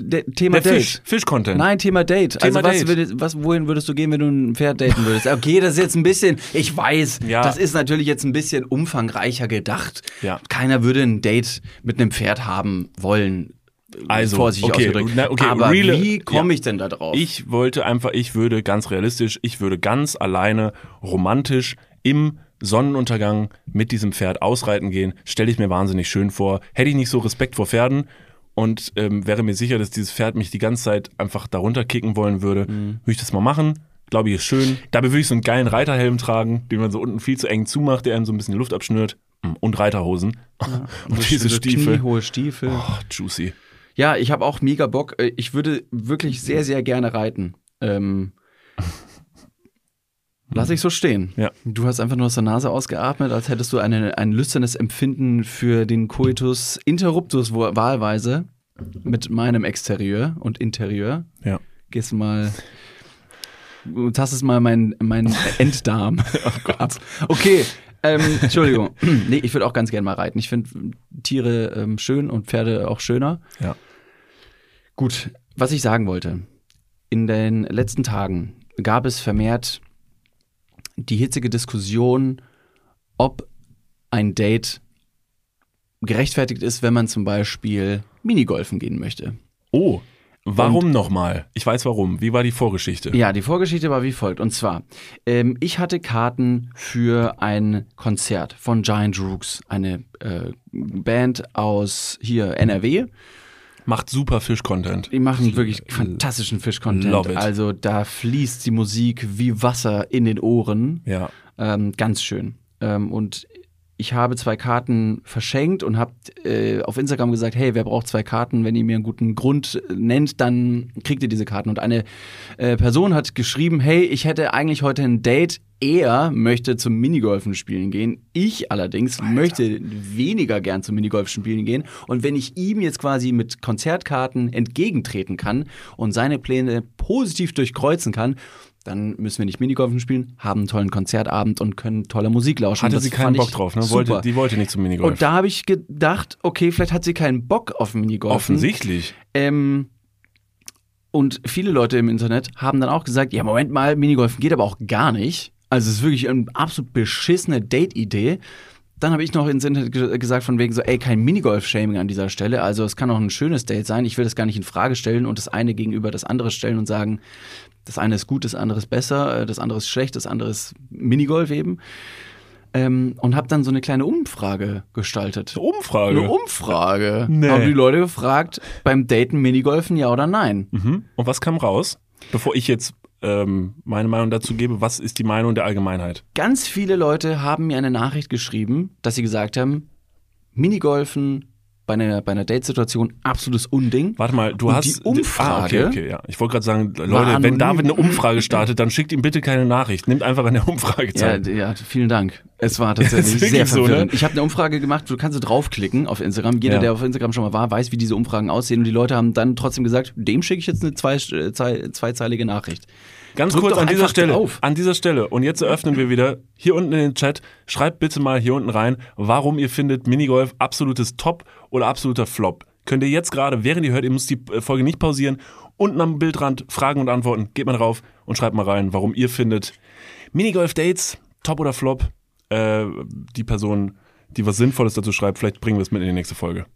de- Thema Der Date. Fisch, Fisch-Content. Nein, Thema Date. Thema also was, Date. Würdest, was, wohin würdest du gehen, wenn du ein Pferd daten würdest? Okay, das ist jetzt ein bisschen, ich weiß, Ja. das ist natürlich jetzt ein bisschen umfangreicher gedacht. Ja. Keiner würde ein Date mit einem Pferd haben wollen. Also, vorsichtig okay, ausgedrückt. na, okay, Aber reale- wie komme ja. ich denn da drauf? Ich wollte einfach, ich würde ganz realistisch, ich würde ganz alleine romantisch im Sonnenuntergang mit diesem Pferd ausreiten gehen. Stelle ich mir wahnsinnig schön vor. Hätte ich nicht so Respekt vor Pferden und ähm, wäre mir sicher, dass dieses Pferd mich die ganze Zeit einfach darunter kicken wollen würde, Mhm. würde ich das mal machen. Glaube ich, ist schön. Dabei würde ich so einen geilen Reiterhelm tragen, den man so unten viel zu eng zumacht, der einem so ein bisschen die Luft abschnürt. Mm, Und Reiterhosen. und diese Stiefel. Kniehohe Stiefel. Oh, juicy. Ja, ich habe auch mega Bock. Äh, Ich würde wirklich sehr, sehr gerne reiten. Ähm, lass ich so stehen. Ja. Du hast einfach nur aus der Nase ausgeatmet, als hättest du eine, ein lüsternes Empfinden für den Coitus interruptus wo- wahlweise mit meinem Exterieur und Interieur. Ja. Gehst du mal. Du tastest mal meinen mein Enddarm Oh ab. Okay, ähm, Entschuldigung. nee, ich würde auch ganz gerne mal reiten. Ich finde Tiere ähm, schön und Pferde auch schöner. Ja. Gut, was ich sagen wollte. In den letzten Tagen gab es vermehrt die hitzige Diskussion, ob ein Date gerechtfertigt ist, wenn man zum Beispiel Minigolfen gehen möchte. Oh, warum nochmal? Ich weiß warum. Wie war die Vorgeschichte? Ja, die Vorgeschichte war wie folgt. Und zwar, ähm, ich hatte Karten für ein Konzert von Giant Rooks, eine äh, Band aus hier NRW. Macht super Fisch-Content. Die machen wirklich fantastischen Fisch-Content. Also da fließt die Musik wie Wasser in den Ohren. Ja. Ähm, ganz schön. Ähm, und ich habe zwei Karten verschenkt und habe äh, auf Instagram gesagt, hey, wer braucht zwei Karten? Wenn ihr mir einen guten Grund äh, nennt, dann kriegt ihr diese Karten. Und eine äh, Person hat geschrieben, hey, ich hätte eigentlich heute ein Date. Er möchte zum Minigolfen spielen gehen. Ich allerdings möchte weniger gern zum Minigolfen spielen gehen. Und wenn ich ihm jetzt quasi mit Konzertkarten entgegentreten kann und seine Pläne positiv durchkreuzen kann, dann müssen wir nicht Minigolfen spielen, haben einen tollen Konzertabend und können tolle Musik lauschen. Hatte Das sie keinen Bock drauf, ne? Wollte, die wollte nicht zum Minigolf. und da habe ich gedacht, okay, vielleicht hat sie keinen Bock auf Minigolfen. Offensichtlich. Ähm, und viele Leute im Internet haben dann auch gesagt, ja, Moment mal, Minigolfen geht aber auch gar nicht. Also es ist wirklich eine absolut beschissene Date-Idee. Dann habe ich noch ins Internet ge gesagt von wegen so, ey, kein Minigolf-Shaming an dieser Stelle. Also es kann auch ein schönes Date sein. Ich will das gar nicht in Frage stellen und das eine gegenüber das andere stellen und sagen, das eine ist gut, das andere ist besser, äh, das andere ist schlecht, das andere ist Minigolf eben. Ähm, und habe dann so eine kleine Umfrage gestaltet. Eine Umfrage. Eine Umfrage. Nee. Haben die Leute gefragt, beim Daten Minigolfen ja oder nein? mhm. Und was kam raus? Bevor ich jetzt ähm, meine Meinung dazu gebe, was ist die Meinung der Allgemeinheit? Ganz viele Leute haben mir eine Nachricht geschrieben, dass sie gesagt haben, Minigolfen bei einer, bei einer Date-Situation absolutes Unding. Warte mal, du Und hast. die Umfrage Ah, okay, okay, ja. Ich wollte gerade sagen, Leute, wenn David eine Umfrage startet, dann schickt ihm bitte keine Nachricht. Nimmt einfach an der Umfrage Ja, teil. d- ja, vielen Dank. Es war tatsächlich sehr so, ne? verwirrend. Ich habe eine Umfrage gemacht, du kannst draufklicken auf Instagram. Jeder, Ja. der auf Instagram schon mal war, weiß, wie diese Umfragen aussehen. Und die Leute haben dann trotzdem gesagt, dem schicke ich jetzt eine zwei, äh, zwei, zweizeilige Nachricht. Ganz Drück kurz an dieser Stelle. drauf. An dieser Stelle. Und jetzt eröffnen wir wieder hier unten in den Chat. Schreibt bitte mal hier unten rein, warum ihr findet Minigolf absolutes Top oder absoluter Flop. Könnt ihr jetzt gerade, während ihr hört, ihr müsst die äh, Folge nicht pausieren, unten am Bildrand Fragen und Antworten, geht mal drauf und schreibt mal rein, warum ihr findet Minigolf-Dates, Top oder Flop. Äh, die Person, die was Sinnvolles dazu schreibt, vielleicht bringen wir es mit in die nächste Folge.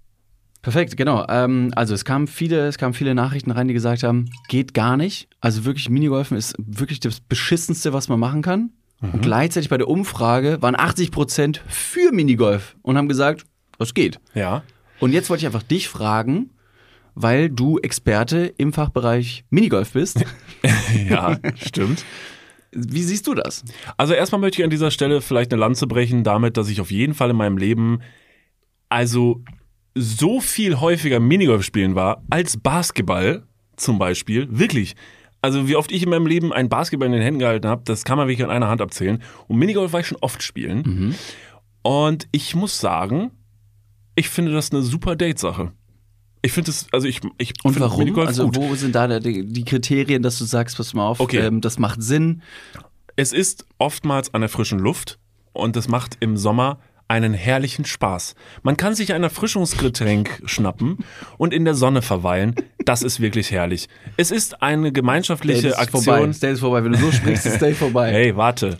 Perfekt, genau. Ähm, also es kamen viele, es kamen viele Nachrichten rein, die gesagt haben, geht gar nicht. Also wirklich Minigolfen ist wirklich das beschissenste, was man machen kann. Und gleichzeitig bei der Umfrage waren 80 Prozent für Minigolf und haben gesagt, das geht. Ja. Und jetzt wollte ich einfach dich fragen, weil du Experte im Fachbereich Minigolf bist. Ja, stimmt. Wie siehst du das? Also erstmal möchte ich an dieser Stelle vielleicht eine Lanze brechen damit, dass ich auf jeden Fall in meinem Leben also so viel häufiger Minigolf spielen war als Basketball zum Beispiel. Wirklich. Also wie oft ich in meinem Leben einen Basketball in den Händen gehalten habe, das kann man wirklich an einer Hand abzählen. Und Minigolf war ich schon oft spielen. Und ich muss sagen, ich finde das eine super Date-Sache. Ich finde das, also ich, ich Und warum? Minigolf Also gut. wo sind da die, die Kriterien, dass du sagst, pass mal auf, Okay. ähm, das macht Sinn. Es ist oftmals an der frischen Luft und es macht im Sommer einen herrlichen Spaß. Man kann sich ein Erfrischungsgetränk schnappen und in der Sonne verweilen. Das ist wirklich herrlich. Es ist eine gemeinschaftliche vorbei. Aktion. Das Date ist vorbei. Wenn du so sprichst, ist Date vorbei. Hey, warte.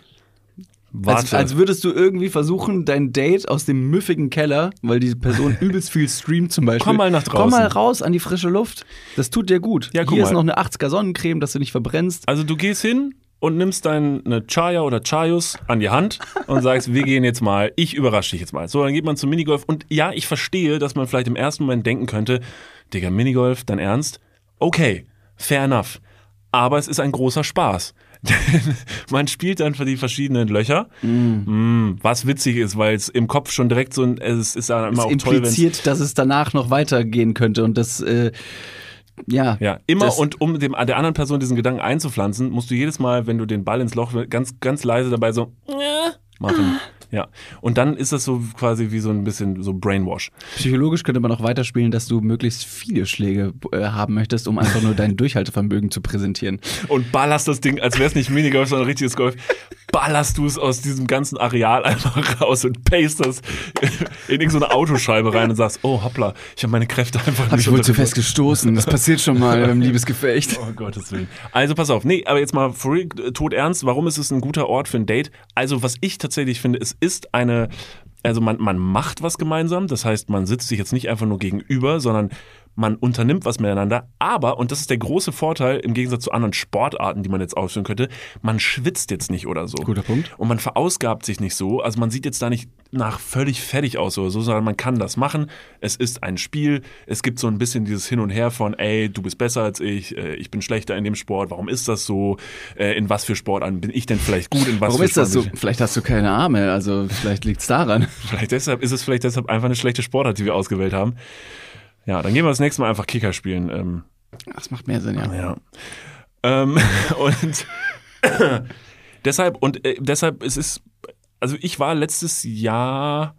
Warte. Als, als würdest du irgendwie versuchen, dein Date aus dem müffigen Keller, weil die Person übelst viel streamt zum Beispiel. Komm mal nach Komm mal draußen. raus an die frische Luft. Das tut dir gut. Ja, Hier ist noch eine 80er Sonnencreme, dass du nicht verbrennst. also du gehst hin und nimmst deine Chaya oder Chayus an die Hand und sagst, wir gehen jetzt mal, ich überrasche dich jetzt mal. So, dann geht man zum Minigolf und ja, ich verstehe, dass man vielleicht im ersten Moment denken könnte, Digga, Minigolf, dein Ernst? Okay, fair enough. Aber es ist ein großer Spaß. Denn man spielt dann für die verschiedenen Löcher, Mm, was witzig ist, weil es im Kopf schon direkt so ein, es ist dann immer Es auch toll, impliziert, dass es danach noch weitergehen könnte und das, äh, ja. Ja, immer und um dem, der anderen Person diesen Gedanken einzupflanzen, musst du jedes Mal, wenn du den Ball ins Loch ganz, ganz leise dabei so machen. Ja. Und dann ist das so quasi wie so ein bisschen so Brainwash. Psychologisch könnte man auch weiterspielen, dass du möglichst viele Schläge äh, haben möchtest, um einfach nur dein Durchhaltevermögen zu präsentieren. Und ballerst das Ding, als wäre es nicht Minigolf, sondern richtiges Golf, ballerst du es aus diesem ganzen Areal einfach raus und paste das in irgendeine Autoscheibe rein und sagst, oh hoppla, ich habe meine Kräfte einfach nicht unter Kontrolle. gestoßen. Das passiert schon mal beim Liebesgefecht. Oh Gottes Willen. Also pass auf, nee, aber jetzt mal for real, äh, tot ernst, warum ist es ein guter Ort für ein Date? Also was ich tatsächlich finde, es ist eine, also man, man macht was gemeinsam, das heißt, man sitzt sich jetzt nicht einfach nur gegenüber, sondern man unternimmt was miteinander, aber, und das ist der große Vorteil im Gegensatz zu anderen Sportarten, die man jetzt ausführen könnte, man schwitzt jetzt nicht oder so. Guter Punkt. Und man verausgabt sich nicht so, also man sieht jetzt da nicht nach völlig fertig aus oder so, sondern man kann das machen. Es ist ein Spiel, es gibt so ein bisschen dieses Hin und Her von, ey, du bist besser als ich, äh, ich bin schlechter in dem Sport, warum ist das so, äh, in was für Sportarten bin ich denn vielleicht gut, in was Warum für ist das so? Vielleicht hast du keine Arme, also vielleicht liegt's daran. ich- Vielleicht deshalb, ist es vielleicht deshalb einfach eine schlechte Sportart, die wir ausgewählt haben. Ja, dann gehen wir das nächste Mal einfach Kicker spielen. Ähm, Das macht mehr Sinn, ja. Ja. Ähm, und deshalb, und äh, deshalb, es ist, also ich war letztes Jahr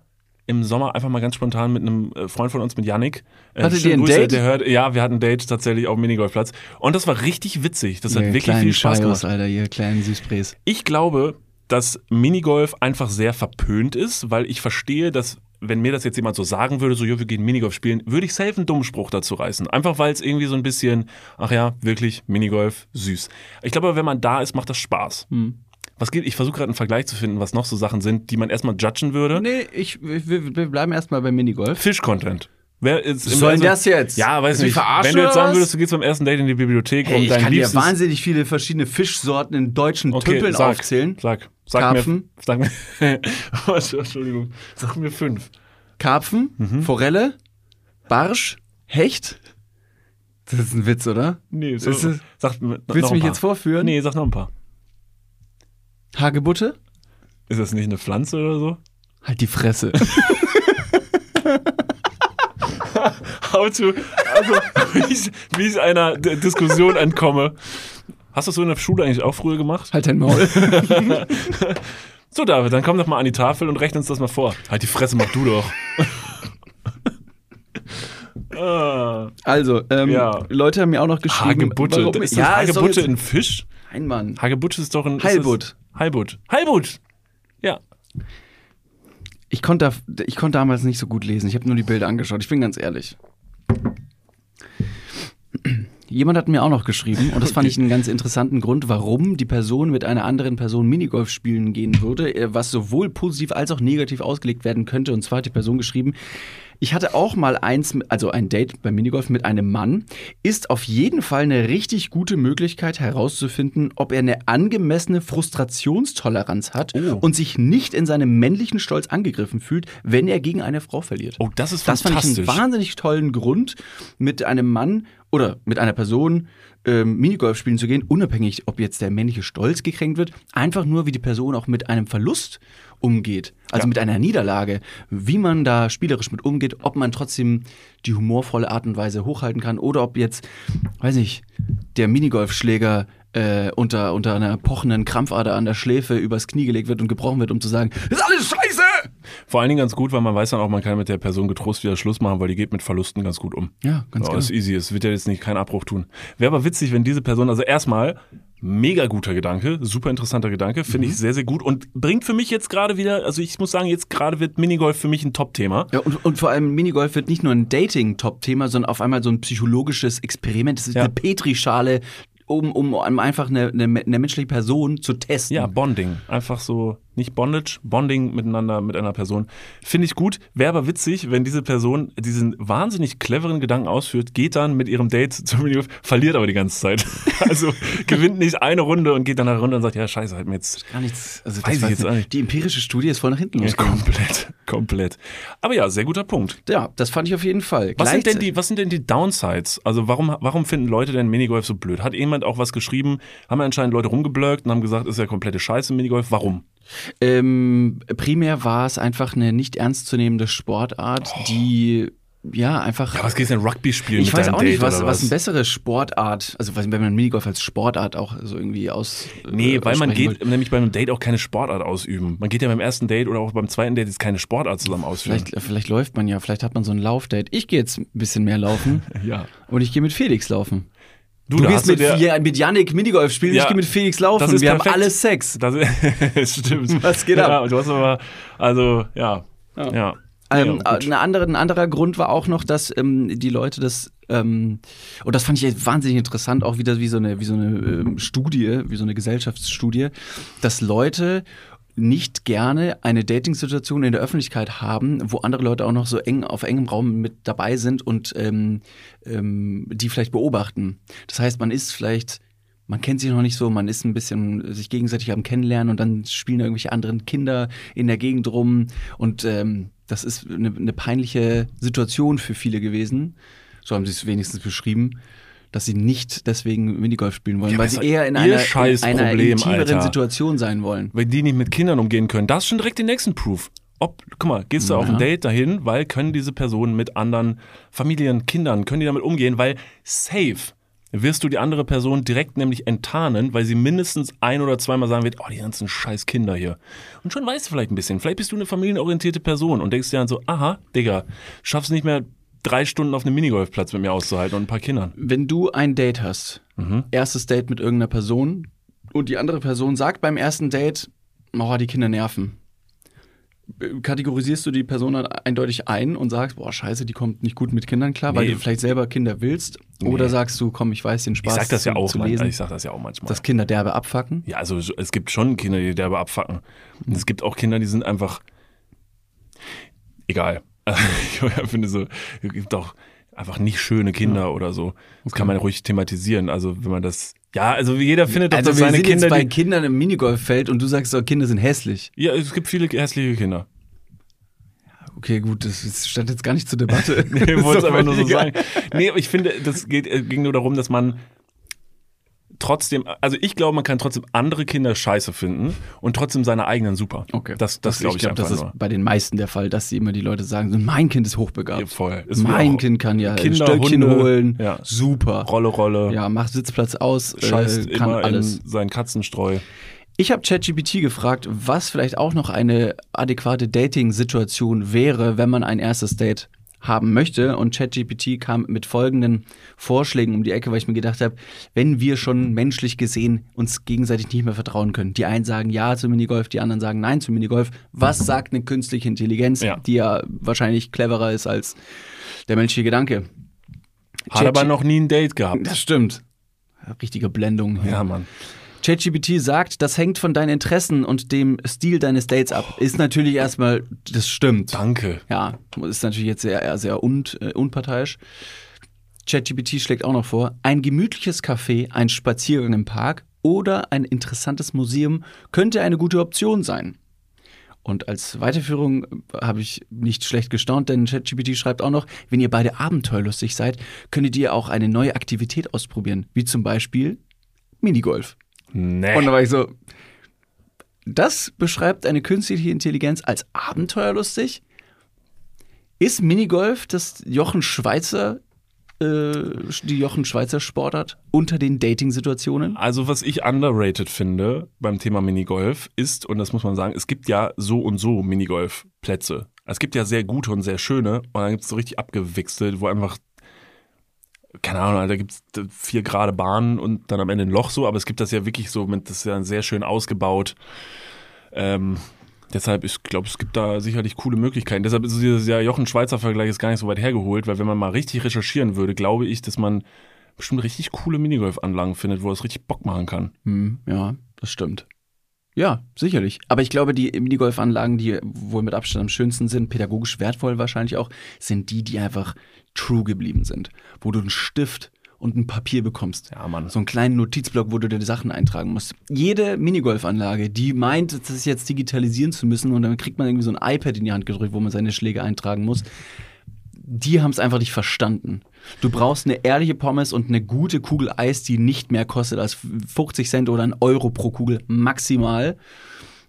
im Sommer einfach mal ganz spontan mit einem äh, Freund von uns, mit Yannick. Äh, Hattet ihr ein Grüße, Date? Der hört, ja, wir hatten ein Date tatsächlich auf dem Minigolfplatz. Und das war richtig witzig. Das hat Ihr wirklich viel Spaß Chayos, gemacht. Alter, ihr kleinen Süßbräs. Ich glaube, dass Minigolf einfach sehr verpönt ist, weil ich verstehe, dass wenn mir das jetzt jemand so sagen würde, so, jo, wir gehen Minigolf spielen, würde ich safe einen dummen Spruch dazu reißen. Einfach weil es irgendwie so ein bisschen, ach ja, wirklich, Minigolf, süß. Ich glaube, aber wenn man da ist, macht das Spaß. Hm. Was geht? Ich versuche gerade einen Vergleich zu finden, was noch so Sachen sind, die man erstmal judgen würde. Nee, ich, wir, wir bleiben erstmal beim Minigolf. Fisch-Content. Wer ist, Was soll denn das jetzt? Ja, weiß nicht. verarschen Wenn du jetzt sagen würdest, du gehst beim ersten Date in die Bibliothek Hey, und ich dein kann dir wahnsinnig viele verschiedene Fischsorten in deutschen Okay, Tümpeln sag, aufzählen. Sag, sag Karpfen. mir, sag mir, Entschuldigung, sag mir fünf. Karpfen, Mhm. Forelle, Barsch, Hecht. Das ist ein Witz, oder? Nee, so, Ist sag Willst du mich jetzt vorführen? Nee, sag noch ein paar. Hagebutte? Ist das nicht eine Pflanze oder so? Halt die Fresse. How to, also, wie ich, wie ich einer Diskussion entkomme. Hast du das so in der Schule eigentlich auch früher gemacht? halt dein Maul. So, David, dann komm doch mal an die Tafel und rechne uns das mal vor. Halt die Fresse, mach du doch. ah, Also, ähm, Ja. Leute haben mir auch noch geschrieben. Hagebutte. warum- ist das ja, Hagebutte ein Fisch? Nein, Mann. Hagebutte ist doch ein. Heilbutt. Heilbutt. Heilbutt. Ja. Ich konnte, ich konnte damals nicht so gut lesen. Ich habe nur die Bilder angeschaut. Ich bin ganz ehrlich. Jemand hat mir auch noch geschrieben, und das fand ich einen ganz interessanten Grund, warum die Person mit einer anderen Person Minigolf spielen gehen würde, äh, was sowohl positiv als auch negativ ausgelegt werden könnte. Und zwar hat die Person geschrieben, ich hatte auch mal eins, also ein Date beim Minigolf mit einem Mann, ist auf jeden Fall eine richtig gute Möglichkeit herauszufinden, ob er eine angemessene Frustrationstoleranz hat Oh. und sich nicht in seinem männlichen Stolz angegriffen fühlt, wenn er gegen eine Frau verliert. Oh, das ist Das fand ich einen fantastisch. wahnsinnig tollen Grund, mit einem Mann oder mit einer Person ähm, Minigolf spielen zu gehen, unabhängig, ob jetzt der männliche Stolz gekränkt wird, einfach nur, wie die Person auch mit einem Verlust umgeht, also Ja. mit einer Niederlage, wie man da spielerisch mit umgeht, ob man trotzdem die humorvolle Art und Weise hochhalten kann oder ob jetzt, weiß nicht, der Minigolfschläger äh, unter, unter einer pochenden Krampfader an der Schläfe übers Knie gelegt wird und gebrochen wird, um zu sagen, das ist alles scheiße! Vor allen Dingen ganz gut, weil man weiß dann auch, man kann mit der Person getrost wieder Schluss machen, weil die geht mit Verlusten ganz gut um. Ja, ganz ja, genau. ist easy. Es wird ja jetzt nicht keinen Abbruch tun. Wäre aber witzig, wenn diese Person, also erstmal, mega guter Gedanke, super interessanter Gedanke, finde Mhm. ich sehr, sehr gut und bringt für mich jetzt gerade wieder, also ich muss sagen, jetzt gerade wird Minigolf für mich ein Top-Thema. Ja, und, und vor allem Minigolf wird nicht nur ein Dating-Top-Thema, sondern auf einmal so ein psychologisches Experiment. Es ist Ja. eine Petrischale, um, um, um einfach eine, eine, eine menschliche Person zu testen. Ja, Bonding. Einfach so, nicht Bondage, Bonding miteinander mit einer Person. Finde ich gut. Wäre aber witzig, wenn diese Person diesen wahnsinnig cleveren Gedanken ausführt, geht dann mit ihrem Date zum Minigolf, verliert aber die ganze Zeit. Also gewinnt nicht eine Runde und geht dann nach einer Runde und sagt, ja, scheiße, hat mir jetzt Gar nichts. Also Weiß ich jetzt eine- nicht. Die empirische Studie ist voll nach hinten ja, losgegangen. komplett, komplett. Aber ja, sehr guter Punkt. Ja, das fand ich auf jeden Fall. Was sind, denn die, was sind denn die Downsides? Also warum, warum finden Leute denn Minigolf so blöd? Hat jemand auch was geschrieben? Haben anscheinend Leute rumgeblöckt und haben gesagt, ist ja komplette Scheiße Minigolf. Warum? Ähm, primär war es einfach eine nicht ernstzunehmende Sportart, die ja einfach. Oh. Ja, was geht's denn Rugby spielen ich weiß auch Date nicht, was, oder was eine bessere Sportart, also was- wenn man Minigolf als Sportart auch so irgendwie aus. Nee, äh, weil man geht wollte. nämlich bei einem Date auch keine Sportart ausüben. Man geht ja beim ersten Date oder auch beim zweiten Date jetzt keine Sportart zusammen ausüben. Vielleicht, vielleicht läuft man ja, vielleicht hat man so ein Laufdate. Ich gehe jetzt ein bisschen mehr laufen Ja. und ich gehe mit Felix laufen. Du, Du, gehst mit, ja, mit Yannick Minigolf spielen, Ja, ich gehe mit Felix laufen. das ist Wir perfekt. haben alle Sex. Das stimmt. Was geht ja, ab? und Du hast aber, also, ja. Ja. Ähm, ja, äh, gut. eine andere, ein anderer Grund war auch noch, dass ähm, die Leute das, ähm, und das fand ich wahnsinnig interessant, auch wieder wie so eine, wie so eine ähm, Studie, wie so eine Gesellschaftsstudie, dass Leute nicht gerne eine Dating-Situation in der Öffentlichkeit haben, wo andere Leute auch noch so eng auf engem Raum mit dabei sind und ähm, ähm, die vielleicht beobachten. Das heißt, man ist vielleicht man kennt sich noch nicht so, man ist ein bisschen sich gegenseitig am Kennenlernen und dann spielen irgendwelche anderen Kinder in der Gegend rum und ähm, das ist eine, eine peinliche Situation für viele gewesen. So haben sie es wenigstens beschrieben, dass sie nicht deswegen Minigolf spielen wollen, Ja, weil sie eher in einer, in einer intimeren Alter? Situation sein wollen. Wenn die nicht mit Kindern umgehen können, das ist schon direkt den nächsten Proof. Ob, guck mal, gehst du auf ein Ja. Date dahin, weil können diese Personen mit anderen Familien, Kindern, können die damit umgehen, weil safe wirst du die andere Person direkt nämlich enttarnen, weil sie mindestens ein oder zweimal sagen wird, oh, die ganzen scheiß Kinder hier. Und schon weißt du vielleicht ein bisschen, vielleicht bist du eine familienorientierte Person und denkst dir dann so, aha, Digga, schaffst nicht mehr drei Stunden auf einem Minigolfplatz mit mir auszuhalten und ein paar Kindern. Wenn du ein Date hast, erstes Date mit irgendeiner Person und die andere Person sagt beim ersten Date, oh, die Kinder nerven. Kategorisierst du die Person dann eindeutig ein und sagst, boah, scheiße, die kommt nicht gut mit Kindern klar, weil Nee. du vielleicht selber Kinder willst? Oder sagst du, komm, ich weiß den Ich Spaß sag das ja auch, zu man, lesen, ich sag das ja auch manchmal. dass Kinder derbe abfacken? Ja, also so- es gibt schon Kinder, die derbe abfacken. Und es gibt auch Kinder, die sind einfach egal. Ich finde so, es gibt auch einfach nicht schöne Kinder oder so. Das kann man ruhig thematisieren. Also wenn man das, ja, also jeder findet doch, Also wir seine sind Kinder, jetzt bei die, Kindern im Minigolffeld und du sagst, so, Kinder sind hässlich. ja, es gibt viele hässliche Kinder. Okay, gut, das, stand jetzt gar nicht zur Debatte. Nee, ich wollte es doch einfach nur so sagen. Nee, aber ich finde, das geht, äh, ging nur darum, dass man trotzdem, also ich glaube, man kann trotzdem andere Kinder scheiße finden und trotzdem seine eigenen super. Okay. Das, das glaube ich, glaub, einfach das ist nur. bei den meisten der Fall, dass sie immer die Leute sagen, so, mein Kind ist hochbegabt. Ja, voll. Ist mein Kind kann ja Kinder, Stöckchen Hunde, holen. ja. Super. Rolle, Rolle. Ja, macht Sitzplatz aus, scheißt äh, kann immer alles. in seinen Katzenstreu. Ich habe ChatGPT gefragt, was vielleicht auch noch eine adäquate Dating-Situation wäre, wenn man ein erstes Date haben möchte. Und ChatGPT kam mit folgenden Vorschlägen um die Ecke, weil ich mir gedacht habe, wenn wir schon menschlich gesehen uns gegenseitig nicht mehr vertrauen können. Die einen sagen ja zum Minigolf, die anderen sagen nein zum Minigolf. Was sagt eine künstliche Intelligenz, Ja. die ja wahrscheinlich cleverer ist als der menschliche Gedanke? Hat aber noch nie ein Date gehabt. Das stimmt. Richtige Blendung hier. Ja, Mann. ChatGPT sagt, das hängt von deinen Interessen und dem Stil deines Dates ab. Ist natürlich erstmal, das stimmt. Danke. Ja, ist natürlich jetzt sehr, sehr un, äh, unparteiisch. ChatGPT schlägt auch noch vor, ein gemütliches Café, ein Spaziergang im Park oder ein interessantes Museum könnte eine gute Option sein. Und als Weiterführung habe ich nicht schlecht gestaunt, denn ChatGPT schreibt auch noch, wenn ihr beide abenteuerlustig seid, könntet ihr auch eine neue Aktivität ausprobieren, wie zum Beispiel Minigolf. Nee. Und da war ich so, das beschreibt eine künstliche Intelligenz als abenteuerlustig? Ist Minigolf das Jochen Schweizer, äh, die Jochen Schweizer Sportart unter den Dating-Situationen? Also was ich underrated finde beim Thema Minigolf ist, und das muss man sagen, es gibt ja so und so Minigolfplätze. Es gibt ja sehr gute und sehr schöne und dann gibt es so richtig abgewichste, wo einfach, keine Ahnung, da gibt es vier gerade Bahnen und dann am Ende ein Loch so, aber es gibt das ja wirklich so, mit, das ist ja sehr schön ausgebaut. Ähm, deshalb, ich glaube, es gibt da sicherlich coole Möglichkeiten. Deshalb ist dieses ja Jochen Schweizer Vergleich ist gar nicht so weit hergeholt, weil wenn man mal richtig recherchieren würde, glaube ich, dass man bestimmt richtig coole Minigolfanlagen findet, wo es richtig Bock machen kann. Hm, ja, das stimmt. Ja, sicherlich. Aber ich glaube, die Minigolfanlagen, die wohl mit Abstand am schönsten sind, pädagogisch wertvoll wahrscheinlich auch, sind die, die einfach true geblieben sind. Wo du einen Stift und ein Papier bekommst. Ja, Mann. So einen kleinen Notizblock, wo du dir die Sachen eintragen musst. Jede Minigolfanlage, die meint, das jetzt digitalisieren zu müssen und dann kriegt man irgendwie so ein iPad in die Hand gedrückt, wo man seine Schläge eintragen muss, die haben es einfach nicht verstanden. Du brauchst eine ehrliche Pommes und eine gute Kugel Eis, die nicht mehr kostet als 50 Cent oder ein Euro pro Kugel maximal.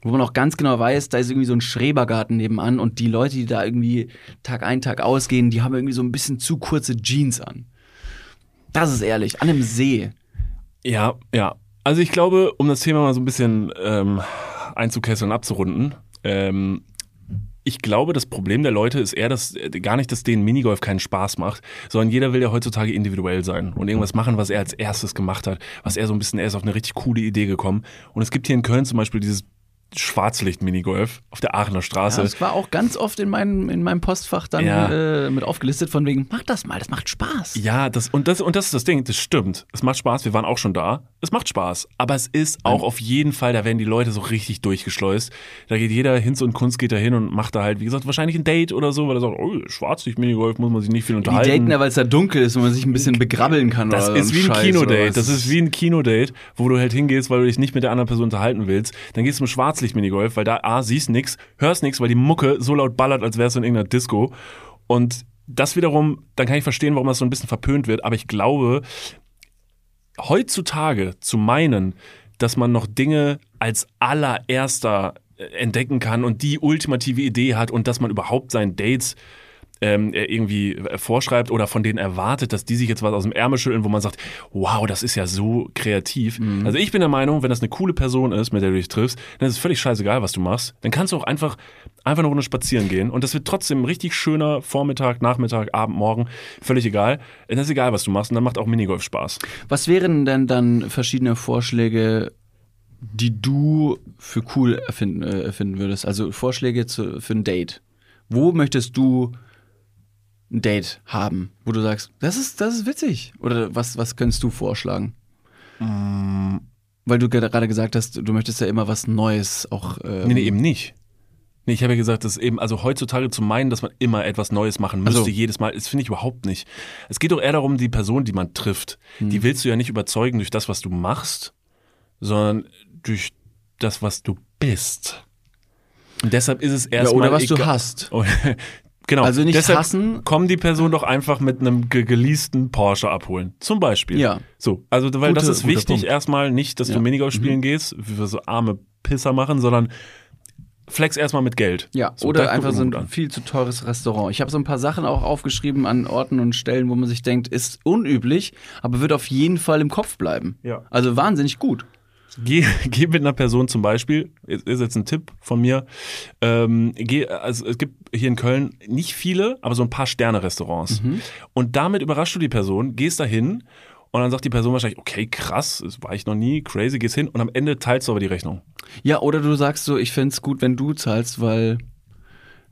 Wo man auch ganz genau weiß, da ist irgendwie so ein Schrebergarten nebenan und die Leute, die da irgendwie Tag ein, Tag ausgehen, die haben irgendwie so ein bisschen zu kurze Jeans an. Das ist ehrlich, an einem See. Ja, ja. Also ich glaube, um das Thema mal so ein bisschen ähm, einzukesseln, abzurunden, ähm, ich glaube, das Problem der Leute ist eher, dass äh, gar nicht, dass denen Minigolf keinen Spaß macht, sondern jeder will ja heutzutage individuell sein und irgendwas machen, was er als erstes gemacht hat, was er so ein bisschen, er ist auf eine richtig coole Idee gekommen. Und es gibt hier in Köln zum Beispiel dieses Schwarzlicht-Minigolf auf der Aachener Straße. Ja, das war auch ganz oft in meinem, in meinem Postfach dann Ja. äh, mit aufgelistet, von wegen, mach das mal, das macht Spaß. Ja, das und das und das ist das Ding, das stimmt. Es macht Spaß, wir waren auch schon da. Es macht Spaß, aber es ist auch auf jeden Fall, da werden die Leute so richtig durchgeschleust. Da geht jeder Hinz und Kunst geht da hin und macht da halt, wie gesagt, wahrscheinlich ein Date oder so, weil er sagt, oh, Schwarzlicht Minigolf muss man sich nicht viel Die unterhalten. daten ja, weil es da dunkel ist und man sich ein bisschen begrabbeln kann. Das oder ist wie ein Scheiß Kinodate. Das ist wie ein Kinodate, wo du halt hingehst, weil du dich nicht mit der anderen Person unterhalten willst. Dann gehst du zum Schwarzlicht-Minigolf, weil da A, siehst nix, hörst nix, weil die Mucke so laut ballert, als wärst du in irgendeiner Disco. Und das wiederum, dann kann ich verstehen, warum das so ein bisschen verpönt wird. Aber ich glaube, heutzutage zu meinen, dass man noch Dinge als allererster äh, entdecken kann und die ultimative Idee hat und dass man überhaupt seinen Dates ähm, äh, irgendwie äh, vorschreibt oder von denen erwartet, dass die sich jetzt was aus dem Ärmel schütteln, wo man sagt, wow, das ist ja so kreativ. Also ich bin der Meinung, wenn das eine coole Person ist, mit der du dich triffst, dann ist es völlig scheißegal, was du machst. Dann kannst du auch einfach, einfach eine Runde spazieren gehen und das wird trotzdem ein richtig schöner Vormittag, Nachmittag, Abend, Morgen, völlig egal. Das ist egal, was du machst und dann macht auch Minigolf Spaß. Was wären denn dann verschiedene Vorschläge, die du für cool erfinden, äh, erfinden würdest? Also Vorschläge zu, für ein Date. Wo möchtest du ein Date haben, wo du sagst, das ist, das ist witzig? Oder was, was könntest du vorschlagen? Weil du gerade gesagt hast, du möchtest ja immer was Neues auch. Ähm, Nee, nee, eben nicht. Nee, ich habe ja gesagt, dass eben, also heutzutage zu meinen, dass man immer etwas Neues machen müsste, Also- jedes Mal, das finde ich überhaupt nicht. Es geht doch eher darum, die Person, die man trifft, Hm. die willst du ja nicht überzeugen durch das, was du machst, sondern durch das, was du bist. Und deshalb ist es ja, erstmal. oder was du hast. Genau. Also nicht deshalb hassen. Kommen die Person doch einfach mit einem ge geleasten Porsche abholen. Zum Beispiel. Ja. So, also weil das Gute- ist guter wichtig Punkt. erstmal nicht, dass Ja. Mhm. du Minigolf spielen gehst, wie wir so arme Pisser machen, sondern flex erstmal mit Geld. Ja, So, oder das einfach so ein an. viel zu teures Restaurant. Ich habe so ein paar Sachen auch aufgeschrieben an Orten und Stellen, wo man sich denkt, ist unüblich, aber wird auf jeden Fall im Kopf bleiben. Ja. Also wahnsinnig gut. Geh, geh mit einer Person zum Beispiel, ist ist jetzt ein Tipp von mir, ähm, geh, also es gibt hier in Köln nicht viele, aber so ein paar Sterne-Restaurants. Mhm. Und damit überraschst du die Person, gehst dahin und dann sagt die Person wahrscheinlich, okay, krass, das war ich noch nie, crazy, gehst hin und am Ende teilst du aber die Rechnung. Ja, oder du sagst so, ich fänd's gut, wenn du zahlst, weil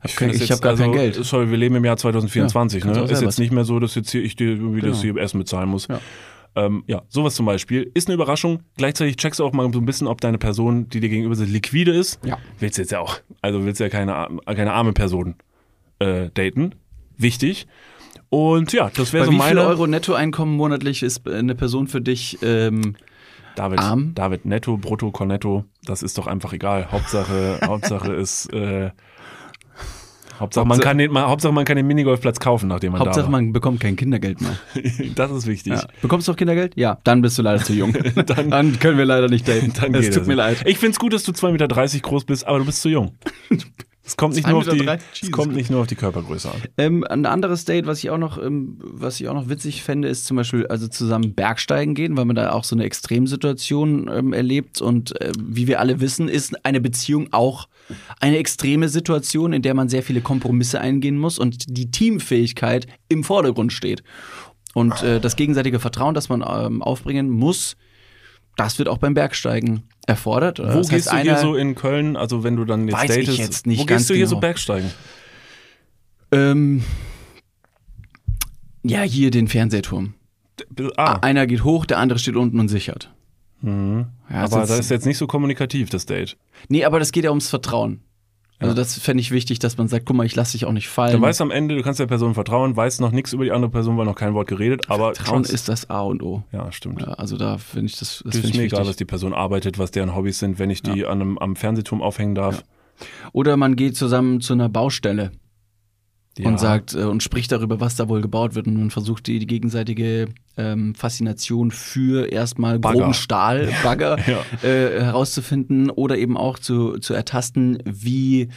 ich, das ich jetzt- habe gar also, kein Geld. Sorry, wir leben im Jahr 2024, Ja, ne? Ist jetzt nicht mehr so, dass jetzt hier ich dir irgendwie das Genau. hier Essen bezahlen muss. Ja. Ähm, ja, sowas zum Beispiel. Ist eine Überraschung. Gleichzeitig checkst du auch mal so ein bisschen, ob deine Person, die dir gegenüber sitzt, liquide ist. Ja. Willst jetzt ja auch, also willst ja keine, keine arme Person äh, daten. Wichtig. Und ja, das wäre so wie viel meine. Euro Nettoeinkommen monatlich ist eine Person für dich? Ähm, David, Arm? David, netto, brutto, cornetto, das ist doch einfach egal. Hauptsache, Hauptsache ist, äh, Hauptsache, man Hauptsache- kann den, man, Hauptsache man kann den Minigolfplatz kaufen, nachdem man Hauptsache, da war. man bekommt kein Kindergeld mehr. das ist wichtig. Ja. Bekommst du auch Kindergeld? Ja, dann bist du leider zu jung. Dann- dann, können wir leider nicht daten. Es tut mir leid. Ich find's gut, dass du 2,30 Meter groß bist, aber du bist zu jung. Es kommt nicht, nur auf 2,30 die, es kommt nicht nur auf die Körpergröße an. Ähm, ein anderes Date, was ich auch noch, ähm, was ich auch noch witzig fände, ist zum Beispiel also zusammen Bergsteigen gehen, weil man da auch so eine Extremsituation ähm, erlebt. Und äh, wie wir alle wissen, ist eine Beziehung auch eine extreme Situation, in der man sehr viele Kompromisse eingehen muss und die Teamfähigkeit im Vordergrund steht. Und äh, das gegenseitige Vertrauen, das man ähm, aufbringen muss, das wird auch beim Bergsteigen erfordert. Wo Das heißt, gehst du hier so in Köln, also wenn du dann jetzt Weiß ich datest, jetzt nicht wo gehst du hier so genau. Bergsteigen? Ähm, ja, hier den Fernsehturm. Ah, Einer geht hoch, der andere steht unten und sichert. mhm. Ja, aber das das ist jetzt nicht so kommunikativ, das Date. Nee, aber das geht ja ums Vertrauen. Also Ja. das fände ich wichtig, dass man sagt, guck mal, ich lasse dich auch nicht fallen. Du weißt am Ende, du kannst der Person vertrauen, weißt noch nichts über die andere Person, weil noch kein Wort geredet, aber Vertrauen ist das A und O. Ja, stimmt. Ja, also da finde ich das, das ist ich mir wichtig. egal, was die Person arbeitet, was deren Hobbys sind, wenn ich die an einem, am Fernsehturm aufhängen darf. Oder man geht zusammen zu einer Baustelle Ja. und sagt äh, und spricht darüber, was da wohl gebaut wird und man versucht die, die gegenseitige ähm, Faszination für erstmal Bagger. groben Stahl, Bagger Ja. äh, herauszufinden oder eben auch zu, zu ertasten, wie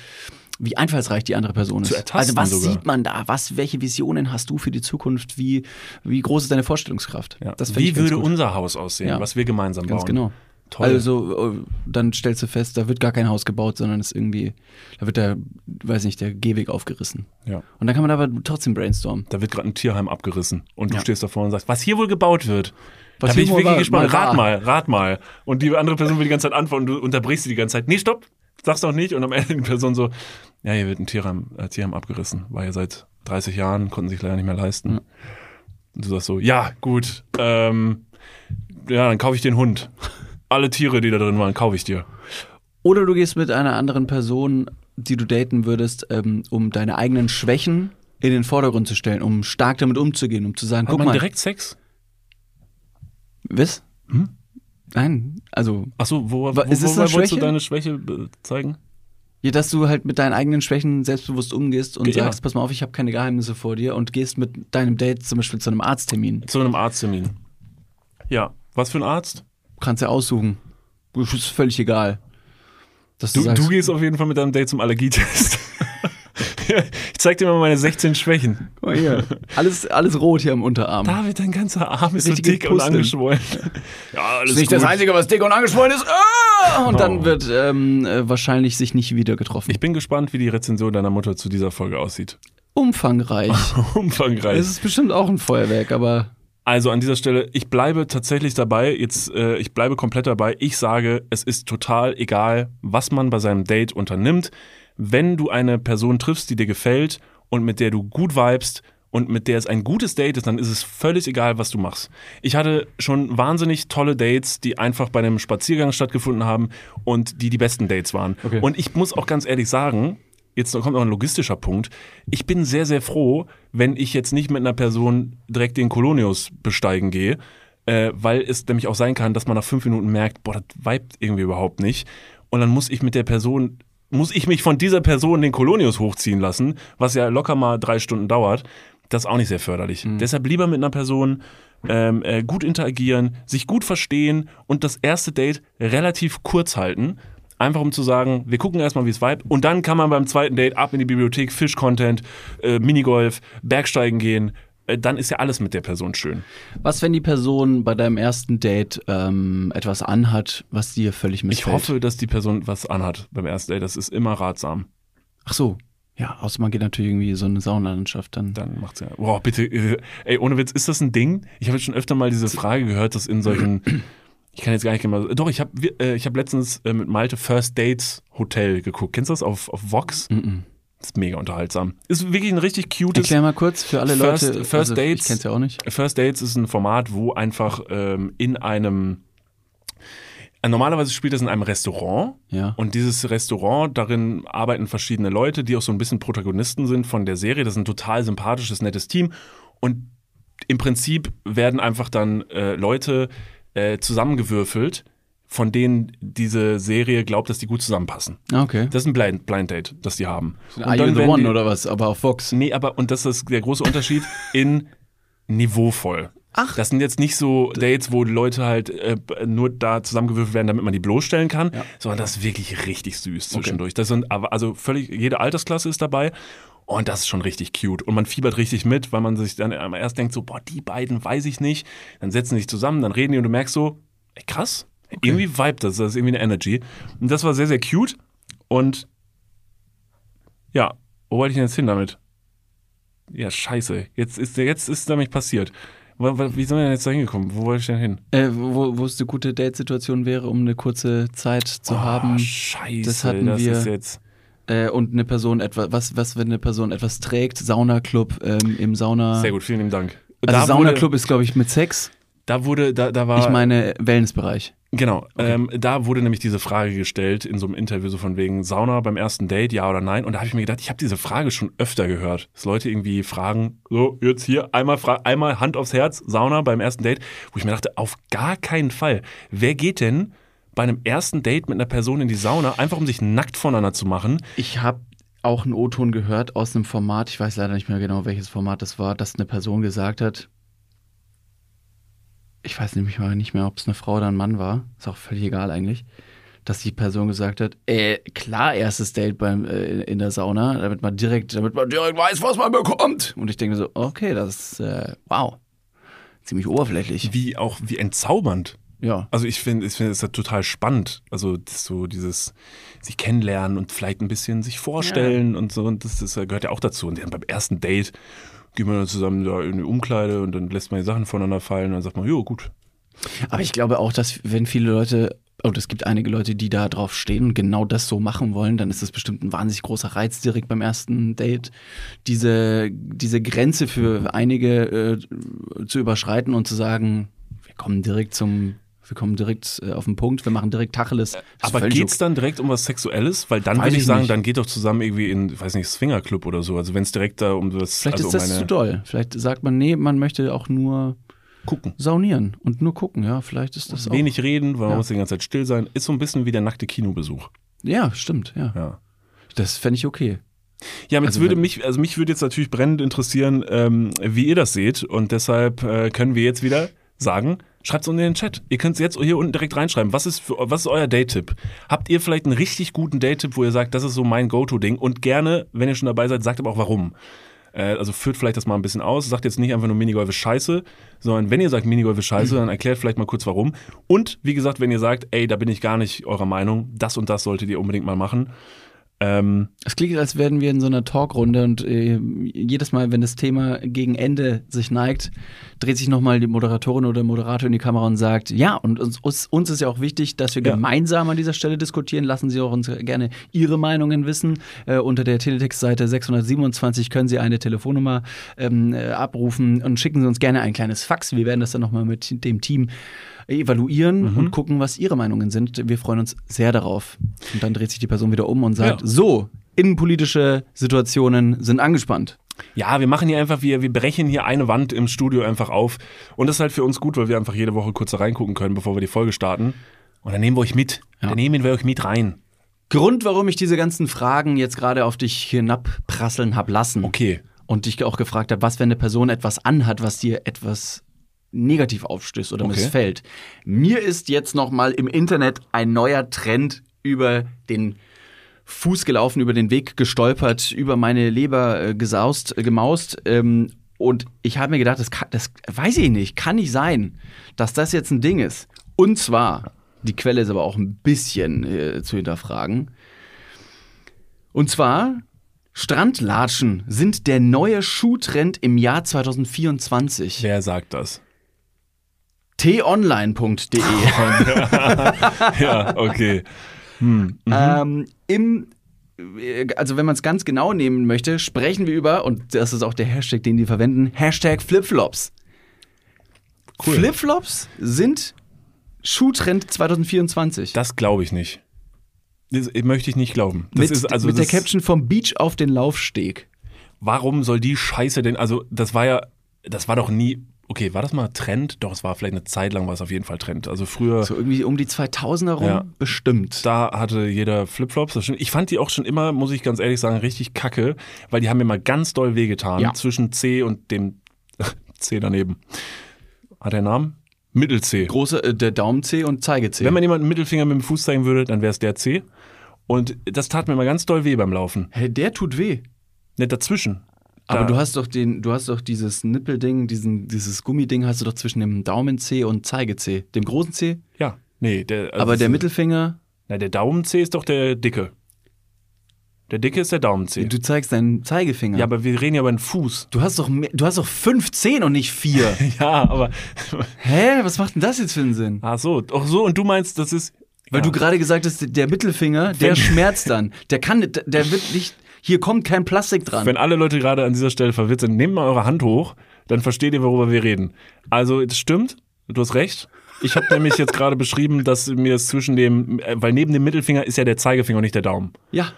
wie einfallsreich die andere Person ist. Also was sogar. sieht man da? Was, welche Visionen hast du für die Zukunft? Wie, wie groß ist deine Vorstellungskraft? Ja. Wie würde gut. unser Haus aussehen, Ja. was wir gemeinsam Ganz bauen? genau. Toll. Also, äh, dann stellst du fest, da wird gar kein Haus gebaut, sondern ist irgendwie, da wird der, weiß nicht, der Gehweg aufgerissen. ja. Und dann kann man aber trotzdem brainstormen. Da wird gerade ein Tierheim abgerissen und du Ja. stehst davor und sagst, was hier wohl gebaut wird. Was da bin ich wirklich gespannt. mal rat mal, rat mal. Und die andere Person will die ganze Zeit antworten und du unterbrichst sie die ganze Zeit. Nee, stopp, sag's doch nicht. Und am Ende die Person so, ja, hier wird ein Tierheim, äh, Tierheim abgerissen. War ja seit 30 Jahren, konnten sich leider nicht mehr leisten. Ja. Und du sagst so, ja, gut, ähm, ja, dann kaufe ich den Hund. Alle Tiere, die da drin waren, kaufe ich dir. Oder du gehst mit einer anderen Person, die du daten würdest, ähm, um deine eigenen Schwächen in den Vordergrund zu stellen, um stark damit umzugehen, um zu sagen, Hat guck man mal, direkt Sex? was? Hm? Nein, also, Ach so, wo, wo, ist es wolltest du deine Schwäche be- zeigen? ja, dass du halt mit deinen eigenen Schwächen selbstbewusst umgehst und Ja. sagst, pass mal auf, ich habe keine Geheimnisse vor dir und gehst mit deinem Date zum Beispiel zu einem Arzttermin. Zu einem Arzttermin. Ja. Was für ein Arzt? Kannst ja aussuchen. Ist völlig egal. Du, sagst, du gehst auf jeden Fall mit deinem Date zum Allergietest. ich zeig dir mal meine 16 Schwächen. Guck mal hier. Alles, alles rot hier am Unterarm. David, dein ganzer Arm ist so Richtige dick und angeschwollen. Ja, alles ist nicht gut. das Einzige, was dick und angeschwollen ist. Ah! Und Oh. dann wird ähm, äh, wahrscheinlich sich nicht wieder getroffen. Ich bin gespannt, wie die Rezension deiner Mutter zu dieser Folge aussieht. Umfangreich. Umfangreich. Es ist bestimmt auch ein Feuerwerk, aber Also an dieser Stelle, ich bleibe tatsächlich dabei, jetzt, äh, ich bleibe komplett dabei. Ich sage, es ist total egal, was man bei seinem Date unternimmt. Wenn du eine Person triffst, die dir gefällt und mit der du gut vibest und mit der es ein gutes Date ist, dann ist es völlig egal, was du machst. Ich hatte schon wahnsinnig tolle Dates, die einfach bei einem Spaziergang stattgefunden haben und die die besten Dates waren. Okay. Und ich muss auch ganz ehrlich sagen, jetzt kommt noch ein logistischer Punkt. Ich bin sehr, sehr froh, wenn ich jetzt nicht mit einer Person direkt den Kolonius besteigen gehe, äh, weil es nämlich auch sein kann, dass man nach fünf Minuten merkt, boah, das vibet irgendwie überhaupt nicht. Und dann muss ich mit der Person, muss ich mich von dieser Person den Kolonius hochziehen lassen, was ja locker mal drei Stunden dauert. Das ist auch nicht sehr förderlich. Deshalb lieber mit einer Person ähm, äh, gut interagieren, sich gut verstehen und das erste Date relativ kurz halten. Einfach um zu sagen, wir gucken erstmal, wie es vibe. Und dann kann man beim zweiten Date ab in die Bibliothek, Fisch-Content, äh, Minigolf, Bergsteigen gehen. Äh, dann ist ja alles mit der Person schön. was, wenn die Person bei deinem ersten Date ähm, etwas anhat, was dir völlig Ich missfällt? hoffe, dass die Person was anhat beim ersten Date. Das ist immer ratsam. Ach so. Ja, außer man geht natürlich irgendwie so eine Saunalandschaft dann. Dann macht's ja. Boah, bitte, äh, ey, ohne Witz, ist das ein Ding? Ich habe jetzt schon öfter mal diese Frage gehört, dass in solchen. Ich kann jetzt gar nicht genau. Doch, ich habe äh, ich hab letztens äh, mit Malte First Dates Hotel geguckt. Kennst du das auf, auf Vox? Mhm. Ist mega unterhaltsam. Ist wirklich ein richtig cutes. Erklär mal kurz für alle First- Leute. First also, Dates. Ich kenn's ja auch nicht. First Dates ist ein Format, wo einfach ähm, in einem Normalerweise spielt das in einem Restaurant Ja. und dieses Restaurant, darin arbeiten verschiedene Leute, die auch so ein bisschen Protagonisten sind von der Serie. Das ist ein total sympathisches, nettes Team und im Prinzip werden einfach dann äh, Leute äh, zusammengewürfelt, von denen diese Serie glaubt, dass die gut zusammenpassen. Ah, Okay. Das ist ein Blind, Blind Date, das die haben. Are you the one die- oder was? Aber auf Fox. Nee, aber, und das ist der große Unterschied, in niveauvoll. Ach. Das sind jetzt nicht so Dates, wo die Leute halt äh, nur da zusammengewürfelt werden, damit man die bloßstellen kann, sondern das ist wirklich richtig süß zwischendurch. Das sind aber, also völlig, jede Altersklasse ist dabei. Und das ist schon richtig cute. Und man fiebert richtig mit, weil man sich dann erst denkt so, boah, die beiden weiß ich nicht. Dann setzen sie sich zusammen, dann reden die und du merkst so, ey, krass, irgendwie vibe das, das ist irgendwie eine Energy. Und das war sehr, sehr cute. Und ja, wo wollte ich denn jetzt hin damit? Ja, scheiße. Jetzt ist, jetzt ist nämlich passiert. Wie sind wir denn jetzt da hingekommen? Wo wollte ich denn hin? Äh, wo, wo es eine gute Date-Situation wäre, um eine kurze Zeit zu Oh, haben. Scheiße, das hatten wir- ist jetzt. Äh, und eine Person etwas, was, was, wenn eine Person etwas trägt? Saunaclub ähm, im Sauna. Sehr gut, vielen lieben Dank. Also da Saunaclub ist, glaube ich, mit Sex. da wurde, da, da war. Ich meine Wellnessbereich. Genau, ähm, da wurde nämlich diese Frage gestellt in so einem Interview, so von wegen Sauna beim ersten Date, ja oder nein. Und da habe ich mir gedacht, ich habe diese Frage schon öfter gehört, dass Leute irgendwie fragen, so jetzt hier einmal, einmal Hand aufs Herz, Sauna beim ersten Date, wo ich mir dachte, auf gar keinen Fall. Wer geht denn bei einem ersten Date mit einer Person in die Sauna, einfach um sich nackt voneinander zu machen? Ich habe auch einen O-Ton gehört aus einem Format, ich weiß leider nicht mehr genau, welches Format das war, dass eine Person gesagt hat, ich weiß nämlich mal nicht mehr, ob es eine Frau oder ein Mann war, ist auch völlig egal eigentlich, dass die Person gesagt hat, äh, klar, erstes Date beim, äh, in der Sauna, damit man direkt, damit man direkt weiß, was man bekommt. Und ich denke so, okay, das ist, äh, wow, ziemlich oberflächlich. Wie auch, wie entzaubernd. Ja. Also ich finde, ich finde es ja total spannend. Also so dieses sich kennenlernen und vielleicht ein bisschen sich vorstellen und so. Und das, das gehört ja auch dazu. Und dann beim ersten Date gehen wir dann zusammen da in die Umkleide und dann lässt man die Sachen voneinander fallen und dann sagt man, jo, gut. Aber ich glaube auch, dass wenn viele Leute, und es gibt einige Leute, die da drauf stehen und genau das so machen wollen, dann ist das bestimmt ein wahnsinnig großer Reiz direkt beim ersten Date, diese, diese Grenze für einige äh, zu überschreiten und zu sagen, wir kommen direkt zum, wir kommen direkt äh, auf den Punkt, wir machen direkt Tacheles. Ist Aber geht's dann direkt um was Sexuelles? Weil dann Weiß würde ich ich sagen, nicht. dann geht doch zusammen irgendwie in, weiß nicht, Swingerclub oder so. Also wenn es direkt da um das, Vielleicht also ist das um zu doll. Vielleicht sagt man, nee, man möchte auch nur gucken. saunieren und nur gucken. Ja, vielleicht ist das auch. Wenig reden, weil man Ja. muss die ganze Zeit still sein. Ist so ein bisschen wie der nackte Kinobesuch. Ja, stimmt, ja. Ja. Das fände ich okay. Ja, jetzt Also würde mich, also mich würde jetzt natürlich brennend interessieren, ähm, wie ihr das seht. Und deshalb äh, können wir jetzt wieder sagen, schreibt es unten in den Chat. Ihr könnt es jetzt hier unten direkt reinschreiben. Was ist, für, was ist euer Date-Tipp? Habt ihr vielleicht einen richtig guten Date-Tipp, wo ihr sagt, das ist so mein Go-To-Ding? Und gerne, wenn ihr schon dabei seid, sagt aber auch warum. Äh, also führt vielleicht das mal ein bisschen aus. Sagt jetzt nicht einfach nur Minigolf ist scheiße, sondern wenn ihr sagt Minigolf ist scheiße, dann erklärt vielleicht mal kurz warum. Und wie gesagt, wenn ihr sagt, ey, da bin ich gar nicht eurer Meinung, das und das solltet ihr unbedingt mal machen. Ähm, Es klingt, als wären wir in so einer Talkrunde und äh, jedes Mal, wenn das Thema gegen Ende sich neigt, dreht sich nochmal die Moderatorin oder der Moderator in die Kamera und sagt, ja, und uns, uns, ist ja auch wichtig, dass wir Ja. gemeinsam an dieser Stelle diskutieren. Lassen Sie auch uns gerne Ihre Meinungen wissen. Äh, unter der Teletext-Seite 627 können Sie eine Telefonnummer ähm, äh, abrufen und schicken Sie uns gerne ein kleines Fax. Wir werden das dann nochmal mit dem Team evaluieren Mhm. und gucken, was Ihre Meinungen sind. Wir freuen uns sehr darauf. Und dann dreht sich die Person wieder um und sagt, Ja. so, innenpolitische Situationen sind angespannt. Ja, wir machen hier einfach, wir, wir brechen hier eine Wand im Studio einfach auf. Und das ist halt für uns gut, weil wir einfach jede Woche kurz da reingucken können, bevor wir die Folge starten. Und dann nehmen wir euch mit. Ja. Dann nehmen wir euch mit rein. Grund, warum ich diese ganzen Fragen jetzt gerade auf dich hinabprasseln hab lassen Okay. und dich auch gefragt habe, was, wenn eine Person etwas anhat, was dir etwas negativ aufstößt oder Okay. missfällt. Mir ist jetzt noch mal im Internet ein neuer Trend über den Fuß gelaufen, über den Weg gestolpert, über meine Leber äh, gesaust, äh, gemaust. Ähm, und ich habe mir gedacht, das, kann, das weiß ich nicht, kann nicht sein, dass das jetzt ein Ding ist. Und zwar, die Quelle ist aber auch ein bisschen äh, zu hinterfragen. Und zwar, Strandlatschen sind der neue Schuhtrend im Jahr 2024. Wer sagt das? t-online.de. ja, okay. Ähm, Im äh, also wenn man es ganz genau nehmen möchte, sprechen wir über, und das ist auch der Hashtag, den die verwenden, Hashtag Flipflops. Cool. Flipflops sind Schuhtrend 2024. Das glaube ich nicht. Das möchte ich nicht glauben. Das mit ist also mit der Caption vom Beach auf den Laufsteg. Warum soll die Scheiße denn? Also das war ja, das war doch nie. Okay, war das mal Trend? Doch, es war vielleicht eine Zeit lang war es auf jeden Fall Trend. Also früher, So irgendwie um die 2000er rum, Ja. bestimmt. da hatte jeder Flipflops. Ich fand die auch schon immer, muss ich ganz ehrlich sagen, richtig kacke, weil die haben mir mal ganz doll wehgetan Ja. zwischen C und dem C daneben. Hat der Namen? Mittel-C. Große, äh, der Daumen-C und Zeige-C. Wenn man jemanden einen Mittelfinger mit dem Fuß zeigen würde, dann wäre es der C. Und das tat mir mal ganz doll weh beim Laufen. Hey, der tut weh. Nicht dazwischen. Aber du hast doch den, du hast doch dieses Nippelding, diesen, dieses Gummiding hast du doch zwischen dem Daumen-C und Zeige-C. Dem großen C, Ja, nee, der. also aber der Mittelfinger, Na, der Daumen-C ist doch der dicke. Der dicke ist der Daumen-C. du zeigst deinen Zeigefinger. Ja, aber wir reden ja über den Fuß. du hast doch mehr, du hast doch fünf Zehen und nicht vier. Ja, aber. Hä? Was macht denn das jetzt für einen Sinn? Ach so, ach so, und du meinst, das ist. Weil ja. du gerade gesagt hast, der Mittelfinger, der schmerzt dann. Der kann, der wird nicht, hier kommt kein Plastik dran. Wenn alle Leute gerade an dieser Stelle verwirrt sind, nehmt mal eure Hand hoch, dann versteht ihr, worüber wir reden. Also, das stimmt, du hast recht. Ich habe nämlich jetzt gerade beschrieben, dass mir es zwischen dem, äh, weil neben dem Mittelfinger ist ja der Zeigefinger und nicht der Daumen. ja,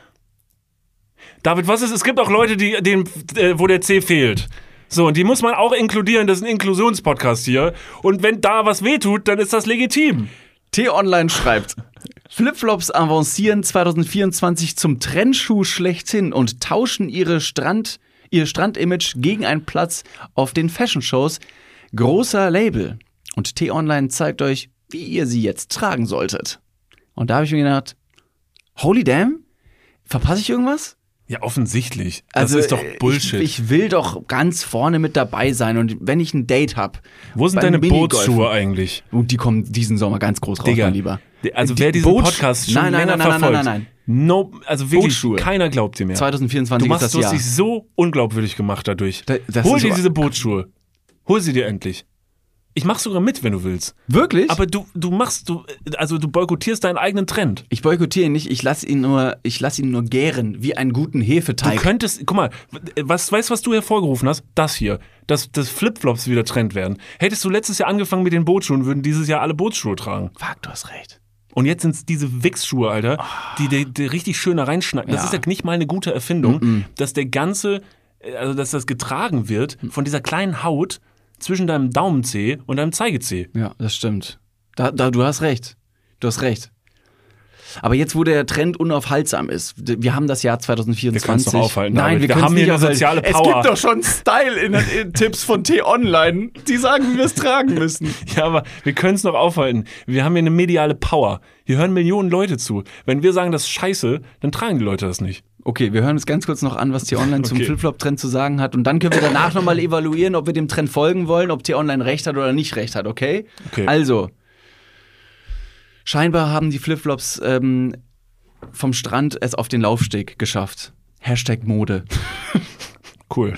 David, was ist? Es gibt auch Leute, die, denen, äh, wo der C fehlt. So, und die muss man auch inkludieren. Das ist ein Inklusionspodcast hier. Und wenn da was wehtut, dann ist das legitim. T-Online schreibt, Flipflops avancieren 2024 zum Trendschuh schlechthin und tauschen ihre Strand, ihr Strandimage gegen einen Platz auf den Fashion-Shows. Großer Label. Und T-Online zeigt euch, wie ihr sie jetzt tragen solltet. Und da habe ich mir gedacht, holy damn, verpasse ich irgendwas? Ja, offensichtlich. Das ist doch äh, Bullshit. Ich, ich will doch ganz vorne mit dabei sein und wenn ich ein Date hab. wo sind deine Minigolfen- Bootsschuhe eigentlich? Und die kommen diesen Sommer ganz groß raus, Digga, mein Lieber. Also Die wer diesen Boot- Podcast schon nein, nein, länger nein, nein, verfolgt, nein, nein, No, also wirklich, Bootsschuhe. keiner glaubt dir mehr. 2024 du machst ist du das hast Jahr. dich so unglaubwürdig gemacht dadurch. Da- Hol dir aber- diese Bootsschuhe. Hol sie dir endlich. Ich mach sogar mit, wenn du willst. Wirklich? Aber du, du machst, du, also du boykottierst deinen eigenen Trend. ich boykottiere ihn nicht, ich lasse ihn nur, ich lasse ihn nur gären, wie einen guten Du Hefeteig. könntest, guck mal, was, weißt du, was du hervorgerufen hast? Das hier. Dass, dass Flipflops wieder Trend werden. Hättest du letztes Jahr angefangen mit den Bootsschuhen, würden dieses Jahr alle Bootsschuhe tragen. Fuck, du hast recht. Und jetzt sind es diese Wichsschuhe, Alter, die, die, die richtig schön da reinschneiden. Das Ja. ist ja nicht mal eine gute Erfindung, dass der ganze, also dass das getragen wird von dieser kleinen Haut zwischen deinem Daumenzeh und deinem Zeigezeh. Ja, das stimmt. Da, da, du hast recht. Du hast recht. Aber jetzt, wo der Trend unaufhaltsam ist, wir haben das Jahr 2024. Wir doch aufhalten, Nein, David. wir, Wir haben hier eine soziale Es Power. gibt doch schon Style-Tipps von T-Online, die sagen, wie wir es tragen müssen. Ja, aber wir können es noch aufhalten. Wir haben hier eine mediale Power. Hier hören Millionen Leute zu. Wenn wir sagen, das ist scheiße, dann tragen die Leute das nicht. Okay, wir hören uns ganz kurz noch an, was T-Online zum Okay. Flipflop-Trend zu sagen hat. Und dann können wir danach nochmal evaluieren, ob wir dem Trend folgen wollen, ob T-Online recht hat oder nicht recht hat, okay? Okay. Also, scheinbar haben die Flipflops ähm, vom Strand es auf den Laufsteg geschafft. Hashtag Mode. Cool.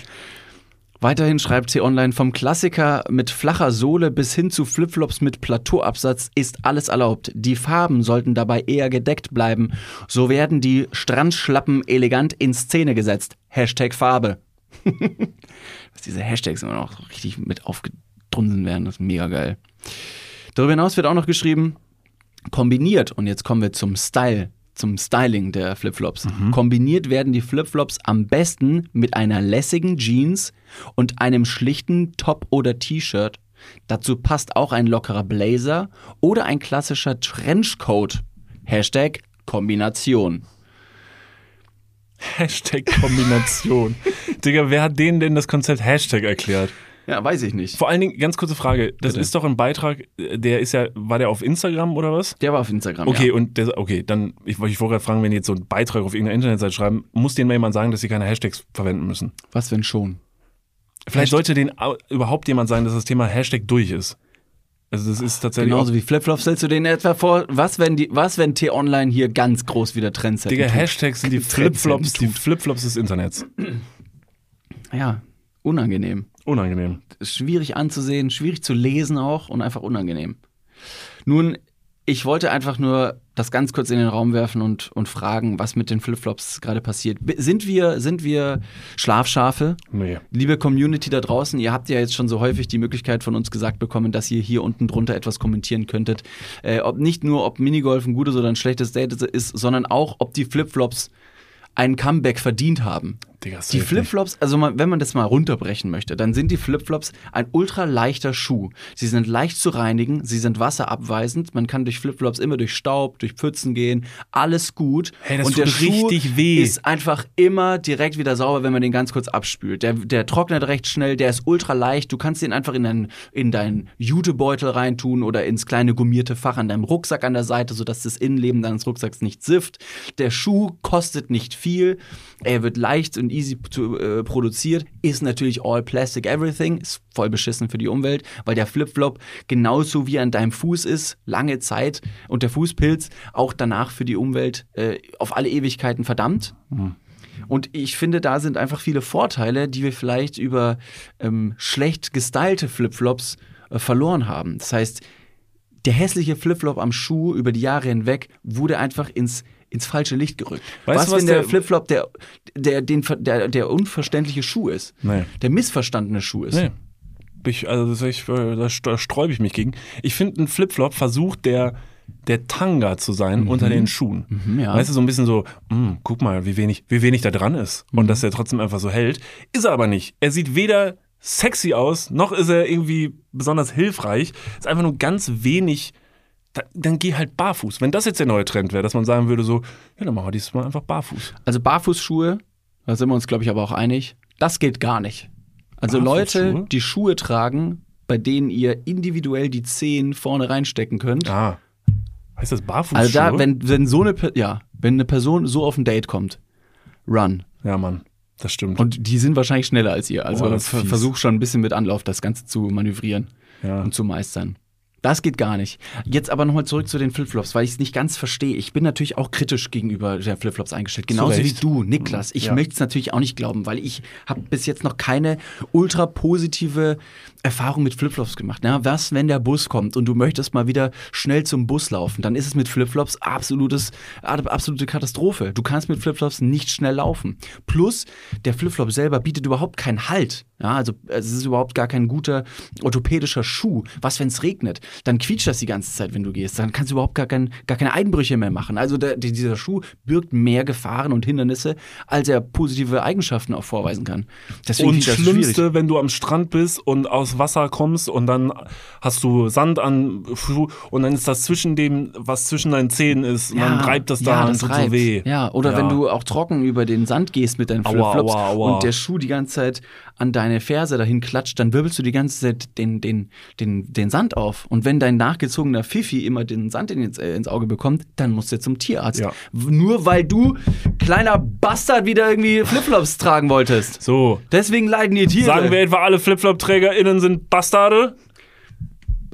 Weiterhin schreibt T-Online, vom Klassiker mit flacher Sohle bis hin zu Flipflops mit Plateauabsatz ist alles erlaubt. Die Farben sollten dabei eher gedeckt bleiben. So werden die Strandschlappen elegant in Szene gesetzt. Hashtag Farbe. Dass diese Hashtags immer noch richtig mit aufgedrunsen werden, das ist mega geil. Darüber hinaus wird auch noch geschrieben, kombiniert, und jetzt kommen wir zum Style, zum Styling der Flipflops. Kombiniert werden die Flipflops am besten mit einer lässigen Jeans und einem schlichten Top oder T-Shirt. Dazu passt auch ein lockerer Blazer oder ein klassischer Trenchcoat. Hashtag Kombination. Hashtag Kombination. Digga, wer hat denen denn das Konzept Hashtag erklärt? Ja, weiß ich nicht. Vor allen Dingen, ganz kurze Frage. Das Bitte. ist doch ein Beitrag, der ist ja, war der auf Instagram oder was? Der war auf Instagram. Okay, ja. und der, okay, dann, ich, wollte- ich wollte gerade fragen, wenn die jetzt so einen Beitrag auf irgendeiner Internetseite schreiben, muss denen mal jemand sagen, dass sie keine Hashtags verwenden müssen. Was wenn schon? Vielleicht Hasht- sollte denen au- überhaupt jemand sagen, dass das Thema Hashtag durch ist. Also das ist tatsächlich Genauso wie Flipflops stellst du denen etwa vor, was wenn die, was wenn T-Online hier ganz groß wieder Trends Digga, tut? Hashtags sind die Flipflops, die. Flipflops des Internets. Ja, unangenehm. Unangenehm. Schwierig anzusehen, schwierig zu lesen auch und einfach unangenehm. Nun, Ich wollte einfach nur das ganz kurz in den Raum werfen und, und fragen, was mit den Flipflops gerade passiert. Sind wir, sind wir Schlafschafe? Nee. Liebe Community da draußen, ihr habt ja jetzt schon so häufig die Möglichkeit von uns gesagt bekommen, dass ihr hier unten drunter etwas kommentieren könntet. Äh, ob nicht nur, ob Minigolf ein gutes oder ein schlechtes Date ist, sondern auch, ob die Flipflops ein Comeback verdient haben. Digga, Die Flipflops, also mal, wenn man das mal runterbrechen möchte, dann sind die Flipflops ein ultra leichter Schuh. Sie sind leicht zu reinigen, sie sind wasserabweisend, man kann durch Flipflops immer durch Staub, durch Pfützen gehen, alles gut. Hey, das Und tut der Schuh richtig weh. ist einfach immer direkt wieder sauber, wenn man den ganz kurz abspült. Der, der trocknet recht schnell, der ist ultra leicht, du kannst den einfach in deinen, in deinen Jutebeutel reintun oder ins kleine gummierte Fach an deinem Rucksack an der Seite, sodass das Innenleben deines Rucksacks nicht sifft. Der Schuh kostet nicht viel, er wird leicht und easy zu, äh, produziert, ist natürlich all plastic everything, ist voll beschissen für die Umwelt, weil der Flipflop genauso wie an deinem Fuß ist, lange Zeit und der Fußpilz auch danach für die Umwelt äh, auf alle Ewigkeiten verdammt. Und ich finde, da sind einfach viele Vorteile, die wir vielleicht über ähm, schlecht gestylte Flipflops äh, verloren haben. Das heißt, der hässliche Flipflop am Schuh über die Jahre hinweg wurde einfach ins, ins falsche Licht gerückt. Weißt was, du, was wenn der, der- Flipflop der, der, den, der, der unverständliche Schuh ist? Nee. Der missverstandene Schuh ist? Nee. Ich, also ich, äh, da st- da sträube ich mich gegen. Ich finde, ein Flipflop versucht der, der Tanga zu sein unter den Schuhen. Mhm, ja. Weißt du, so ein bisschen so, "Mm, guck mal, wie wenig, wie wenig da dran ist. Mhm. Und dass er trotzdem einfach so hält. Ist er aber nicht. Er sieht weder sexy aus, noch ist er irgendwie besonders hilfreich. Ist einfach nur ganz wenig. Da, dann geh halt barfuß. Wenn das jetzt der neue Trend wäre, dass man sagen würde, so, ja, dann machen wir dieses Mal einfach barfuß. Also Barfußschuhe, da sind wir uns, glaube ich, aber auch einig, das geht gar nicht. Also Leute, Barfußschuhe? die Schuhe tragen, bei denen ihr individuell die Zehen vorne reinstecken könnt. Ah. Heißt das barfuß? also da, wenn, wenn so eine, ja, wenn eine Person so auf ein Date kommt, run. Ja, Mann. Das stimmt. Und die sind wahrscheinlich schneller als ihr. Also fies. versuch schon ein bisschen mit Anlauf das Ganze zu manövrieren ja. und zu meistern. Das geht gar nicht. Jetzt aber nochmal zurück zu den Flipflops, weil ich es nicht ganz verstehe. Ich bin natürlich auch kritisch gegenüber der Flipflops eingestellt. Genauso wie Recht. du, Niklas. Ich Ja. möchte es natürlich auch nicht glauben, weil ich habe bis jetzt noch keine ultra positive Erfahrung mit Flipflops gemacht. Na, was, wenn der Bus kommt und du möchtest mal wieder schnell zum Bus laufen? Dann ist es mit Flipflops absolutes, absolute Katastrophe. Du kannst mit Flipflops nicht schnell laufen. Plus, der Flipflop selber bietet überhaupt keinen Halt. Ja, also es ist überhaupt gar kein guter orthopädischer Schuh. Was, wenn es regnet? Dann quietscht das die ganze Zeit, wenn du gehst. Dann kannst du überhaupt gar, kein, gar keine Einbrüche mehr machen. Also der, die- dieser Schuh birgt mehr Gefahren und Hindernisse, als er positive Eigenschaften auch vorweisen kann. Deswegen Und das schwierig. Schlimmste, wenn du am Strand bist und aus Wasser kommst und dann hast du Sand an Schuh und dann ist das zwischen dem, was zwischen deinen Zähnen ist, und dann reibt das da ja, und tut so weh. Ja, oder Ja. wenn du auch trocken über den Sand gehst mit deinen Flipflops aua, aua. und der Schuh die ganze Zeit an deine Ferse dahin klatscht, dann wirbelst du die ganze Zeit den, den, den, den Sand auf. Und wenn dein nachgezogener Fifi immer den Sand ins, äh, ins Auge bekommt, dann musst du zum Tierarzt. Ja. Nur weil du, kleiner Bastard, wieder irgendwie Flipflops tragen wolltest. So, Deswegen leiden die Tiere. sagen wir etwa alle Flipflop-TrägerInnen sind Bastarde?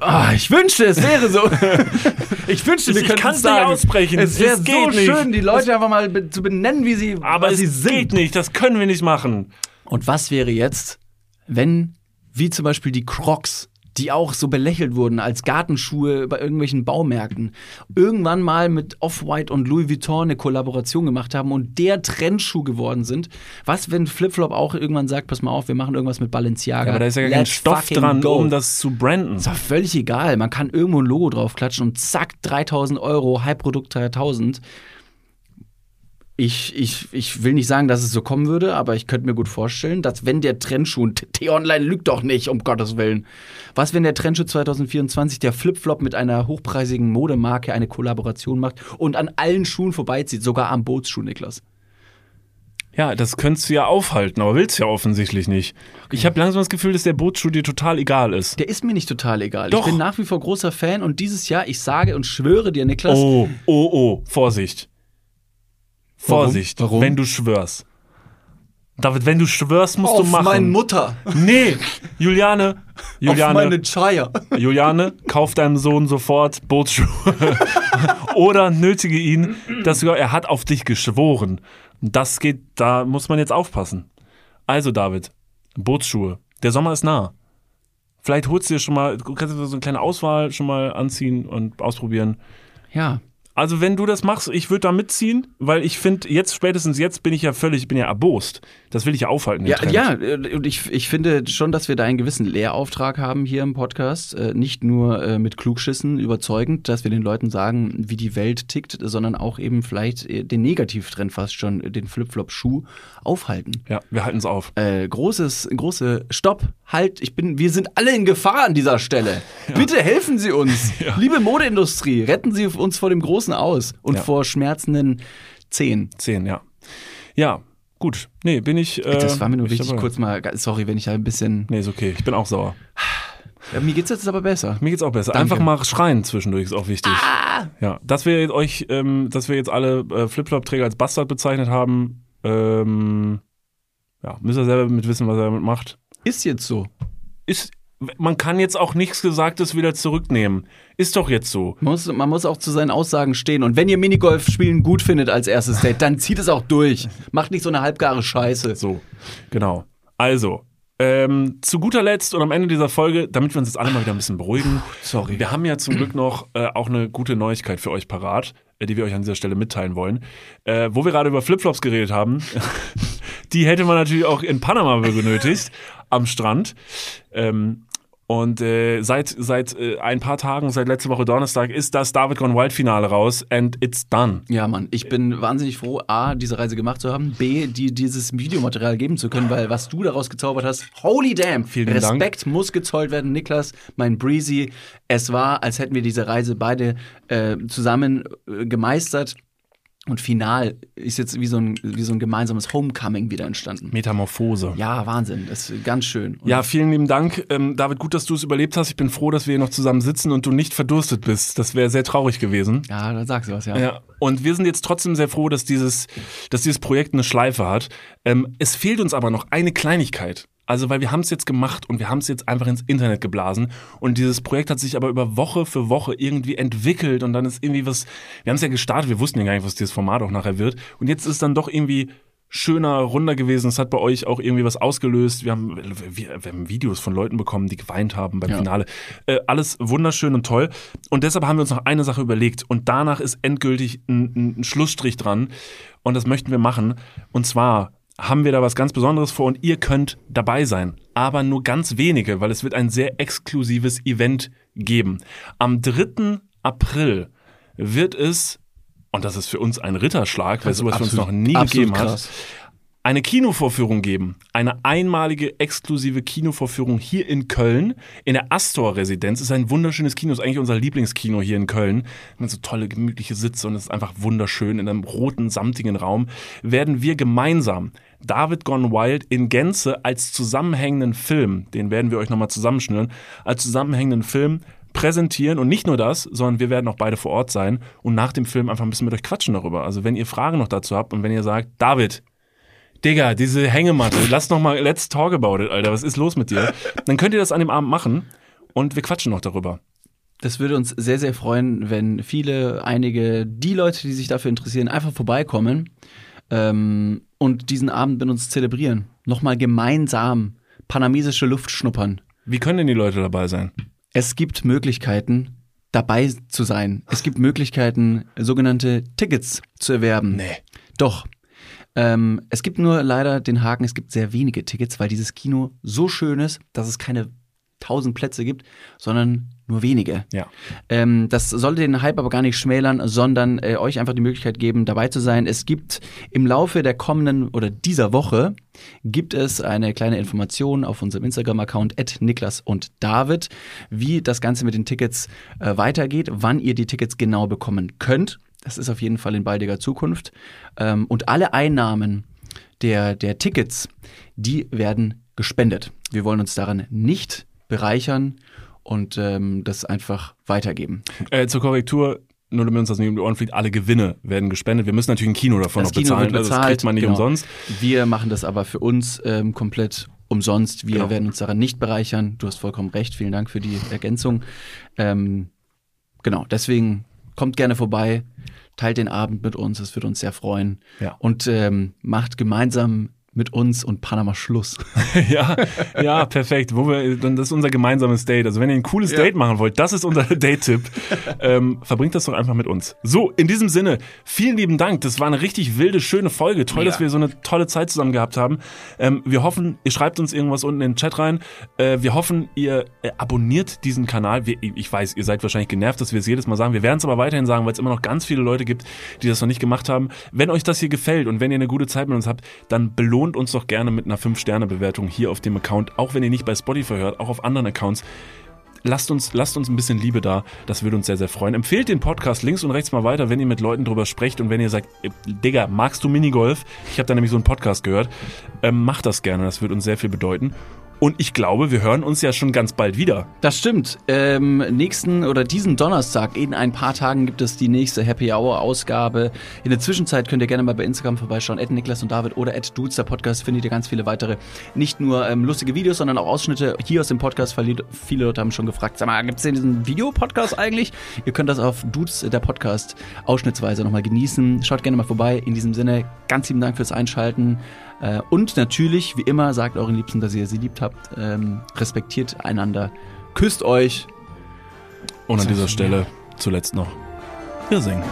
Ah, ich wünschte, es wäre so. ich wünschte, wir Ich könnten es nicht sagen. aussprechen. Es wäre Es so nicht. schön, die Leute einfach mal be- zu benennen, wie sie, Aber es sie sind. geht nicht, das können wir nicht machen. Und was wäre jetzt, wenn, wie zum Beispiel die Crocs, die auch so belächelt wurden als Gartenschuhe bei irgendwelchen Baumärkten, irgendwann mal mit Off-White und Louis Vuitton eine Kollaboration gemacht haben und der Trendschuh geworden sind? Was, wenn Flipflop auch irgendwann sagt, pass mal auf, wir machen irgendwas mit Balenciaga? aber da ist ja gar kein Stoff dran, go. um das zu branden. Ist doch völlig egal. Man kann irgendwo ein Logo draufklatschen und zack, 3000 Euro, Hype-Produkt 3000. Ich, ich, ich will nicht sagen, dass es so kommen würde, aber ich könnte mir gut vorstellen, dass wenn der Trendschuh, und T-Online lügt doch nicht, um Gottes Willen. Was, wenn der Trendschuh 2024 der Flipflop mit einer hochpreisigen Modemarke eine Kollaboration macht und an allen Schuhen vorbeizieht, sogar am Bootsschuh, Niklas? Ja, das könntest du ja aufhalten, aber willst ja offensichtlich nicht. Ich habe langsam das Gefühl, dass der Bootsschuh dir total egal ist. Der ist mir nicht total egal. Doch. Ich bin nach wie vor großer Fan und dieses Jahr, ich sage und schwöre dir, Niklas, Oh, oh, oh, Vorsicht. Warum? Vorsicht, Warum? wenn du schwörst. David, wenn du schwörst, musst du auf machen. meine Mutter, Nee, Juliane, auf Juliane, meine Chaya. Juliane, kauf deinem Sohn sofort Bootsschuhe. Oder nötige ihn, dass du, er hat auf dich geschworen. Das geht, da muss man jetzt aufpassen. Also, David, Bootsschuhe. Der Sommer ist nah. Vielleicht holst du dir schon mal, du kannst dir so eine kleine Auswahl schon mal anziehen und ausprobieren. Ja. Also wenn du das machst, ich würde da mitziehen, weil ich finde, jetzt spätestens jetzt bin ich ja völlig, ich bin ja erbost. Das will ich ja aufhalten. Ja, Trend. ja, äh, und ich, ich finde schon, dass wir da einen gewissen Lehrauftrag haben hier im Podcast. Äh, Nicht nur äh, mit Klugschissen überzeugend, dass wir den Leuten sagen, wie die Welt tickt, sondern auch eben vielleicht den Negativtrend fast schon, den Flip-Flop-Schuh aufhalten. Ja, wir halten es auf. Äh, großes, große Stopp, halt, ich bin, wir sind alle in Gefahr an dieser Stelle. Bitte helfen Sie uns. Liebe Modeindustrie, retten Sie uns vor dem Großen aus und Ja. vor schmerzenden Zehen. Zehn, ja. Ja, gut. Nee, bin ich. Äh, Das war mir nur wichtig, kurz mal, sorry, wenn ich da ein bisschen. Nee, ist okay. Ich bin auch sauer. Ja, mir geht's jetzt aber besser. Mir geht's auch besser. Danke. Einfach mal schreien zwischendurch ist auch wichtig. Ja, dass wir jetzt euch, ähm, dass wir jetzt alle äh, Flip-Flop-Träger als Bastard bezeichnet haben, ähm, ja, müsst ihr selber mit wissen, was er damit macht. Ist jetzt so. Ist, man kann jetzt auch nichts Gesagtes wieder zurücknehmen. Ist doch jetzt so. Man muss, man muss auch zu seinen Aussagen stehen. Und wenn ihr Minigolf spielen gut findet als erstes Date, dann zieht es auch durch. Macht nicht so eine halbgare Scheiße. So, genau. Also, ähm, zu guter Letzt und am Ende dieser Folge, damit wir uns jetzt alle mal wieder ein bisschen beruhigen. Sorry. Wir haben ja zum Glück noch äh, auch eine gute Neuigkeit für euch parat, äh, die wir euch an dieser Stelle mitteilen wollen. Äh, wo wir gerade über Flipflops geredet haben, die hätte man natürlich auch in Panama benötigt, am Strand. Ähm, und äh, seit, seit äh, ein paar Tagen, seit letzte Woche Donnerstag, ist das David Gone Wild Finale raus and it's done. Ja, Mann, ich bin wahnsinnig froh, A, diese Reise gemacht zu haben, B, die, dieses Videomaterial geben zu können, weil was du daraus gezaubert hast, holy damn, Vielen Dank. Respekt muss gezollt werden, Niklas, mein Breezy. Es war, als hätten wir diese Reise beide äh, zusammen äh, gemeistert. Und final ist jetzt wie so ein, wie so ein gemeinsames Homecoming wieder entstanden. Metamorphose. Ja, Wahnsinn, das ist ganz schön. Und Ja, vielen lieben Dank. Ähm, David, gut, dass du es überlebt hast. Ich bin froh, dass wir hier noch zusammen sitzen und du nicht verdurstet bist. Das wäre sehr traurig gewesen. ja, da sagst du was, ja. Ja, und wir sind jetzt trotzdem sehr froh, dass dieses, dass dieses Projekt eine Schleife hat. Ähm, es fehlt uns aber noch eine Kleinigkeit. Also, weil wir haben es jetzt gemacht und wir haben es jetzt einfach ins Internet geblasen. Und dieses Projekt hat sich aber über Woche für Woche irgendwie entwickelt und dann ist irgendwie was, wir haben es ja gestartet, wir wussten ja gar nicht, was dieses Format auch nachher wird. Und jetzt ist es dann doch irgendwie schöner, runder gewesen. Es hat bei euch auch irgendwie was ausgelöst. Wir haben, wir, wir haben Videos von Leuten bekommen, die geweint haben beim Ja. Finale. Äh, alles wunderschön und toll. Und deshalb haben wir uns noch eine Sache überlegt. Und danach ist endgültig ein, ein Schlussstrich dran. Und das möchten wir machen. Und zwar haben wir da was ganz Besonderes vor und ihr könnt dabei sein. Aber nur ganz wenige, weil es wird ein sehr exklusives Event geben. Am 3. April wird es, und das ist für uns ein Ritterschlag, weil sowas für uns noch nie gegeben hat, krass. eine Kinovorführung geben. Eine einmalige, exklusive Kinovorführung hier in Köln. In der Astor-Residenz. Ist ein wunderschönes Kino. Ist eigentlich unser Lieblingskino hier in Köln. Mit so tolle, gemütliche Sitze und es ist einfach wunderschön. In einem roten, samtigen Raum werden wir gemeinsam David Gone Wild in Gänze als zusammenhängenden Film, den werden wir euch nochmal zusammenschnüren, als zusammenhängenden Film präsentieren und nicht nur das, sondern wir werden auch beide vor Ort sein und nach dem Film einfach ein bisschen mit euch quatschen darüber. Also wenn ihr Fragen noch dazu habt und wenn ihr sagt, David, Digga, diese Hängematte, lass noch mal, let's talk about it, Alter, was ist los mit dir? Dann könnt ihr das an dem Abend machen und wir quatschen noch darüber. Das würde uns sehr, sehr freuen, wenn viele, einige, die Leute, die sich dafür interessieren, einfach vorbeikommen ähm, und diesen Abend mit uns zelebrieren. Nochmal gemeinsam panamesische Luft schnuppern. Wie können denn die Leute dabei sein? Es gibt Möglichkeiten, dabei zu sein. Es gibt Möglichkeiten, sogenannte Tickets zu erwerben. Nee. Doch. Ähm, es gibt nur leider den Haken, es gibt sehr wenige Tickets, weil dieses Kino so schön ist, dass es keine tausend Plätze gibt, sondern nur wenige. Ja. Ähm, das soll den Hype aber gar nicht schmälern, sondern äh, euch einfach die Möglichkeit geben, dabei zu sein. Es gibt im Laufe der kommenden oder dieser Woche gibt es eine kleine Information auf unserem Instagram-Account Niklas und David, wie das Ganze mit den Tickets äh, weitergeht, wann ihr die Tickets genau bekommen könnt. Das ist auf jeden Fall in baldiger Zukunft. Ähm, und alle Einnahmen der, der Tickets, die werden gespendet. Wir wollen uns daran nicht bereichern und ähm, das einfach weitergeben. Äh, zur Korrektur, nur damit uns das nicht um die Ohren fliegt, alle Gewinne werden gespendet. Wir müssen natürlich ein Kino davon Das noch Kino bezahlen. wird Also das bezahlt, kriegt man nicht genau. umsonst. Wir machen das aber für uns ähm, komplett umsonst. Wir Genau. werden uns daran nicht bereichern. Du hast vollkommen recht. Vielen Dank für die Ergänzung. Ähm, genau, deswegen kommt gerne vorbei, teilt den Abend mit uns. Es würde uns sehr freuen. Ja. Und ähm, macht gemeinsam mit uns und Panama Schluss. ja, ja, perfekt. Wo wir, dann das ist unser gemeinsames Date. Also wenn ihr ein cooles Ja. Date machen wollt, das ist unser Date-Tipp. ähm, verbringt das doch einfach mit uns. So, in diesem Sinne, vielen lieben Dank. Das war eine richtig wilde, schöne Folge. Toll, Mega. dass wir so eine tolle Zeit zusammen gehabt haben. Ähm, wir hoffen, ihr schreibt uns irgendwas unten in den Chat rein. Äh, wir hoffen, ihr äh, abonniert diesen Kanal. Wir, ich weiß, ihr seid wahrscheinlich genervt, dass wir es jedes Mal sagen. Wir werden es aber weiterhin sagen, weil es immer noch ganz viele Leute gibt, die das noch nicht gemacht haben. Wenn euch das hier gefällt und wenn ihr eine gute Zeit mit uns habt, dann belohnt uns doch gerne mit einer 5-Sterne-Bewertung hier auf dem Account. Auch wenn ihr nicht bei Spotify hört, auch auf anderen Accounts. Lasst uns, lasst uns ein bisschen Liebe da, das würde uns sehr, sehr freuen. Empfehlt den Podcast links und rechts mal weiter, wenn ihr mit Leuten drüber sprecht und wenn ihr sagt, äh, Digga, magst du Minigolf? Ich habe da nämlich so einen Podcast gehört. Ähm, macht das gerne, das wird uns sehr viel bedeuten. Und ich glaube, wir hören uns ja schon ganz bald wieder. Das stimmt. Ähm, nächsten oder diesen Donnerstag, in ein paar Tagen, gibt es die nächste Happy Hour Ausgabe. In der Zwischenzeit könnt ihr gerne mal bei Instagram vorbeischauen. At Niklas und David oder at Dudes, der Podcast, findet ihr ganz viele weitere, nicht nur ähm, lustige Videos, sondern auch Ausschnitte hier aus dem Podcast. Viele Leute haben schon gefragt, sag mal, gibt es denn diesen Videopodcast eigentlich? Ihr könnt das auf Dudes, der Podcast, ausschnittsweise nochmal genießen. Schaut gerne mal vorbei. In diesem Sinne, ganz lieben Dank fürs Einschalten. Äh, Und natürlich, wie immer, sagt euren Liebsten, dass ihr sie liebt habt. Ähm, respektiert einander. Küsst euch. Und an dieser Stelle zuletzt noch, wir singen.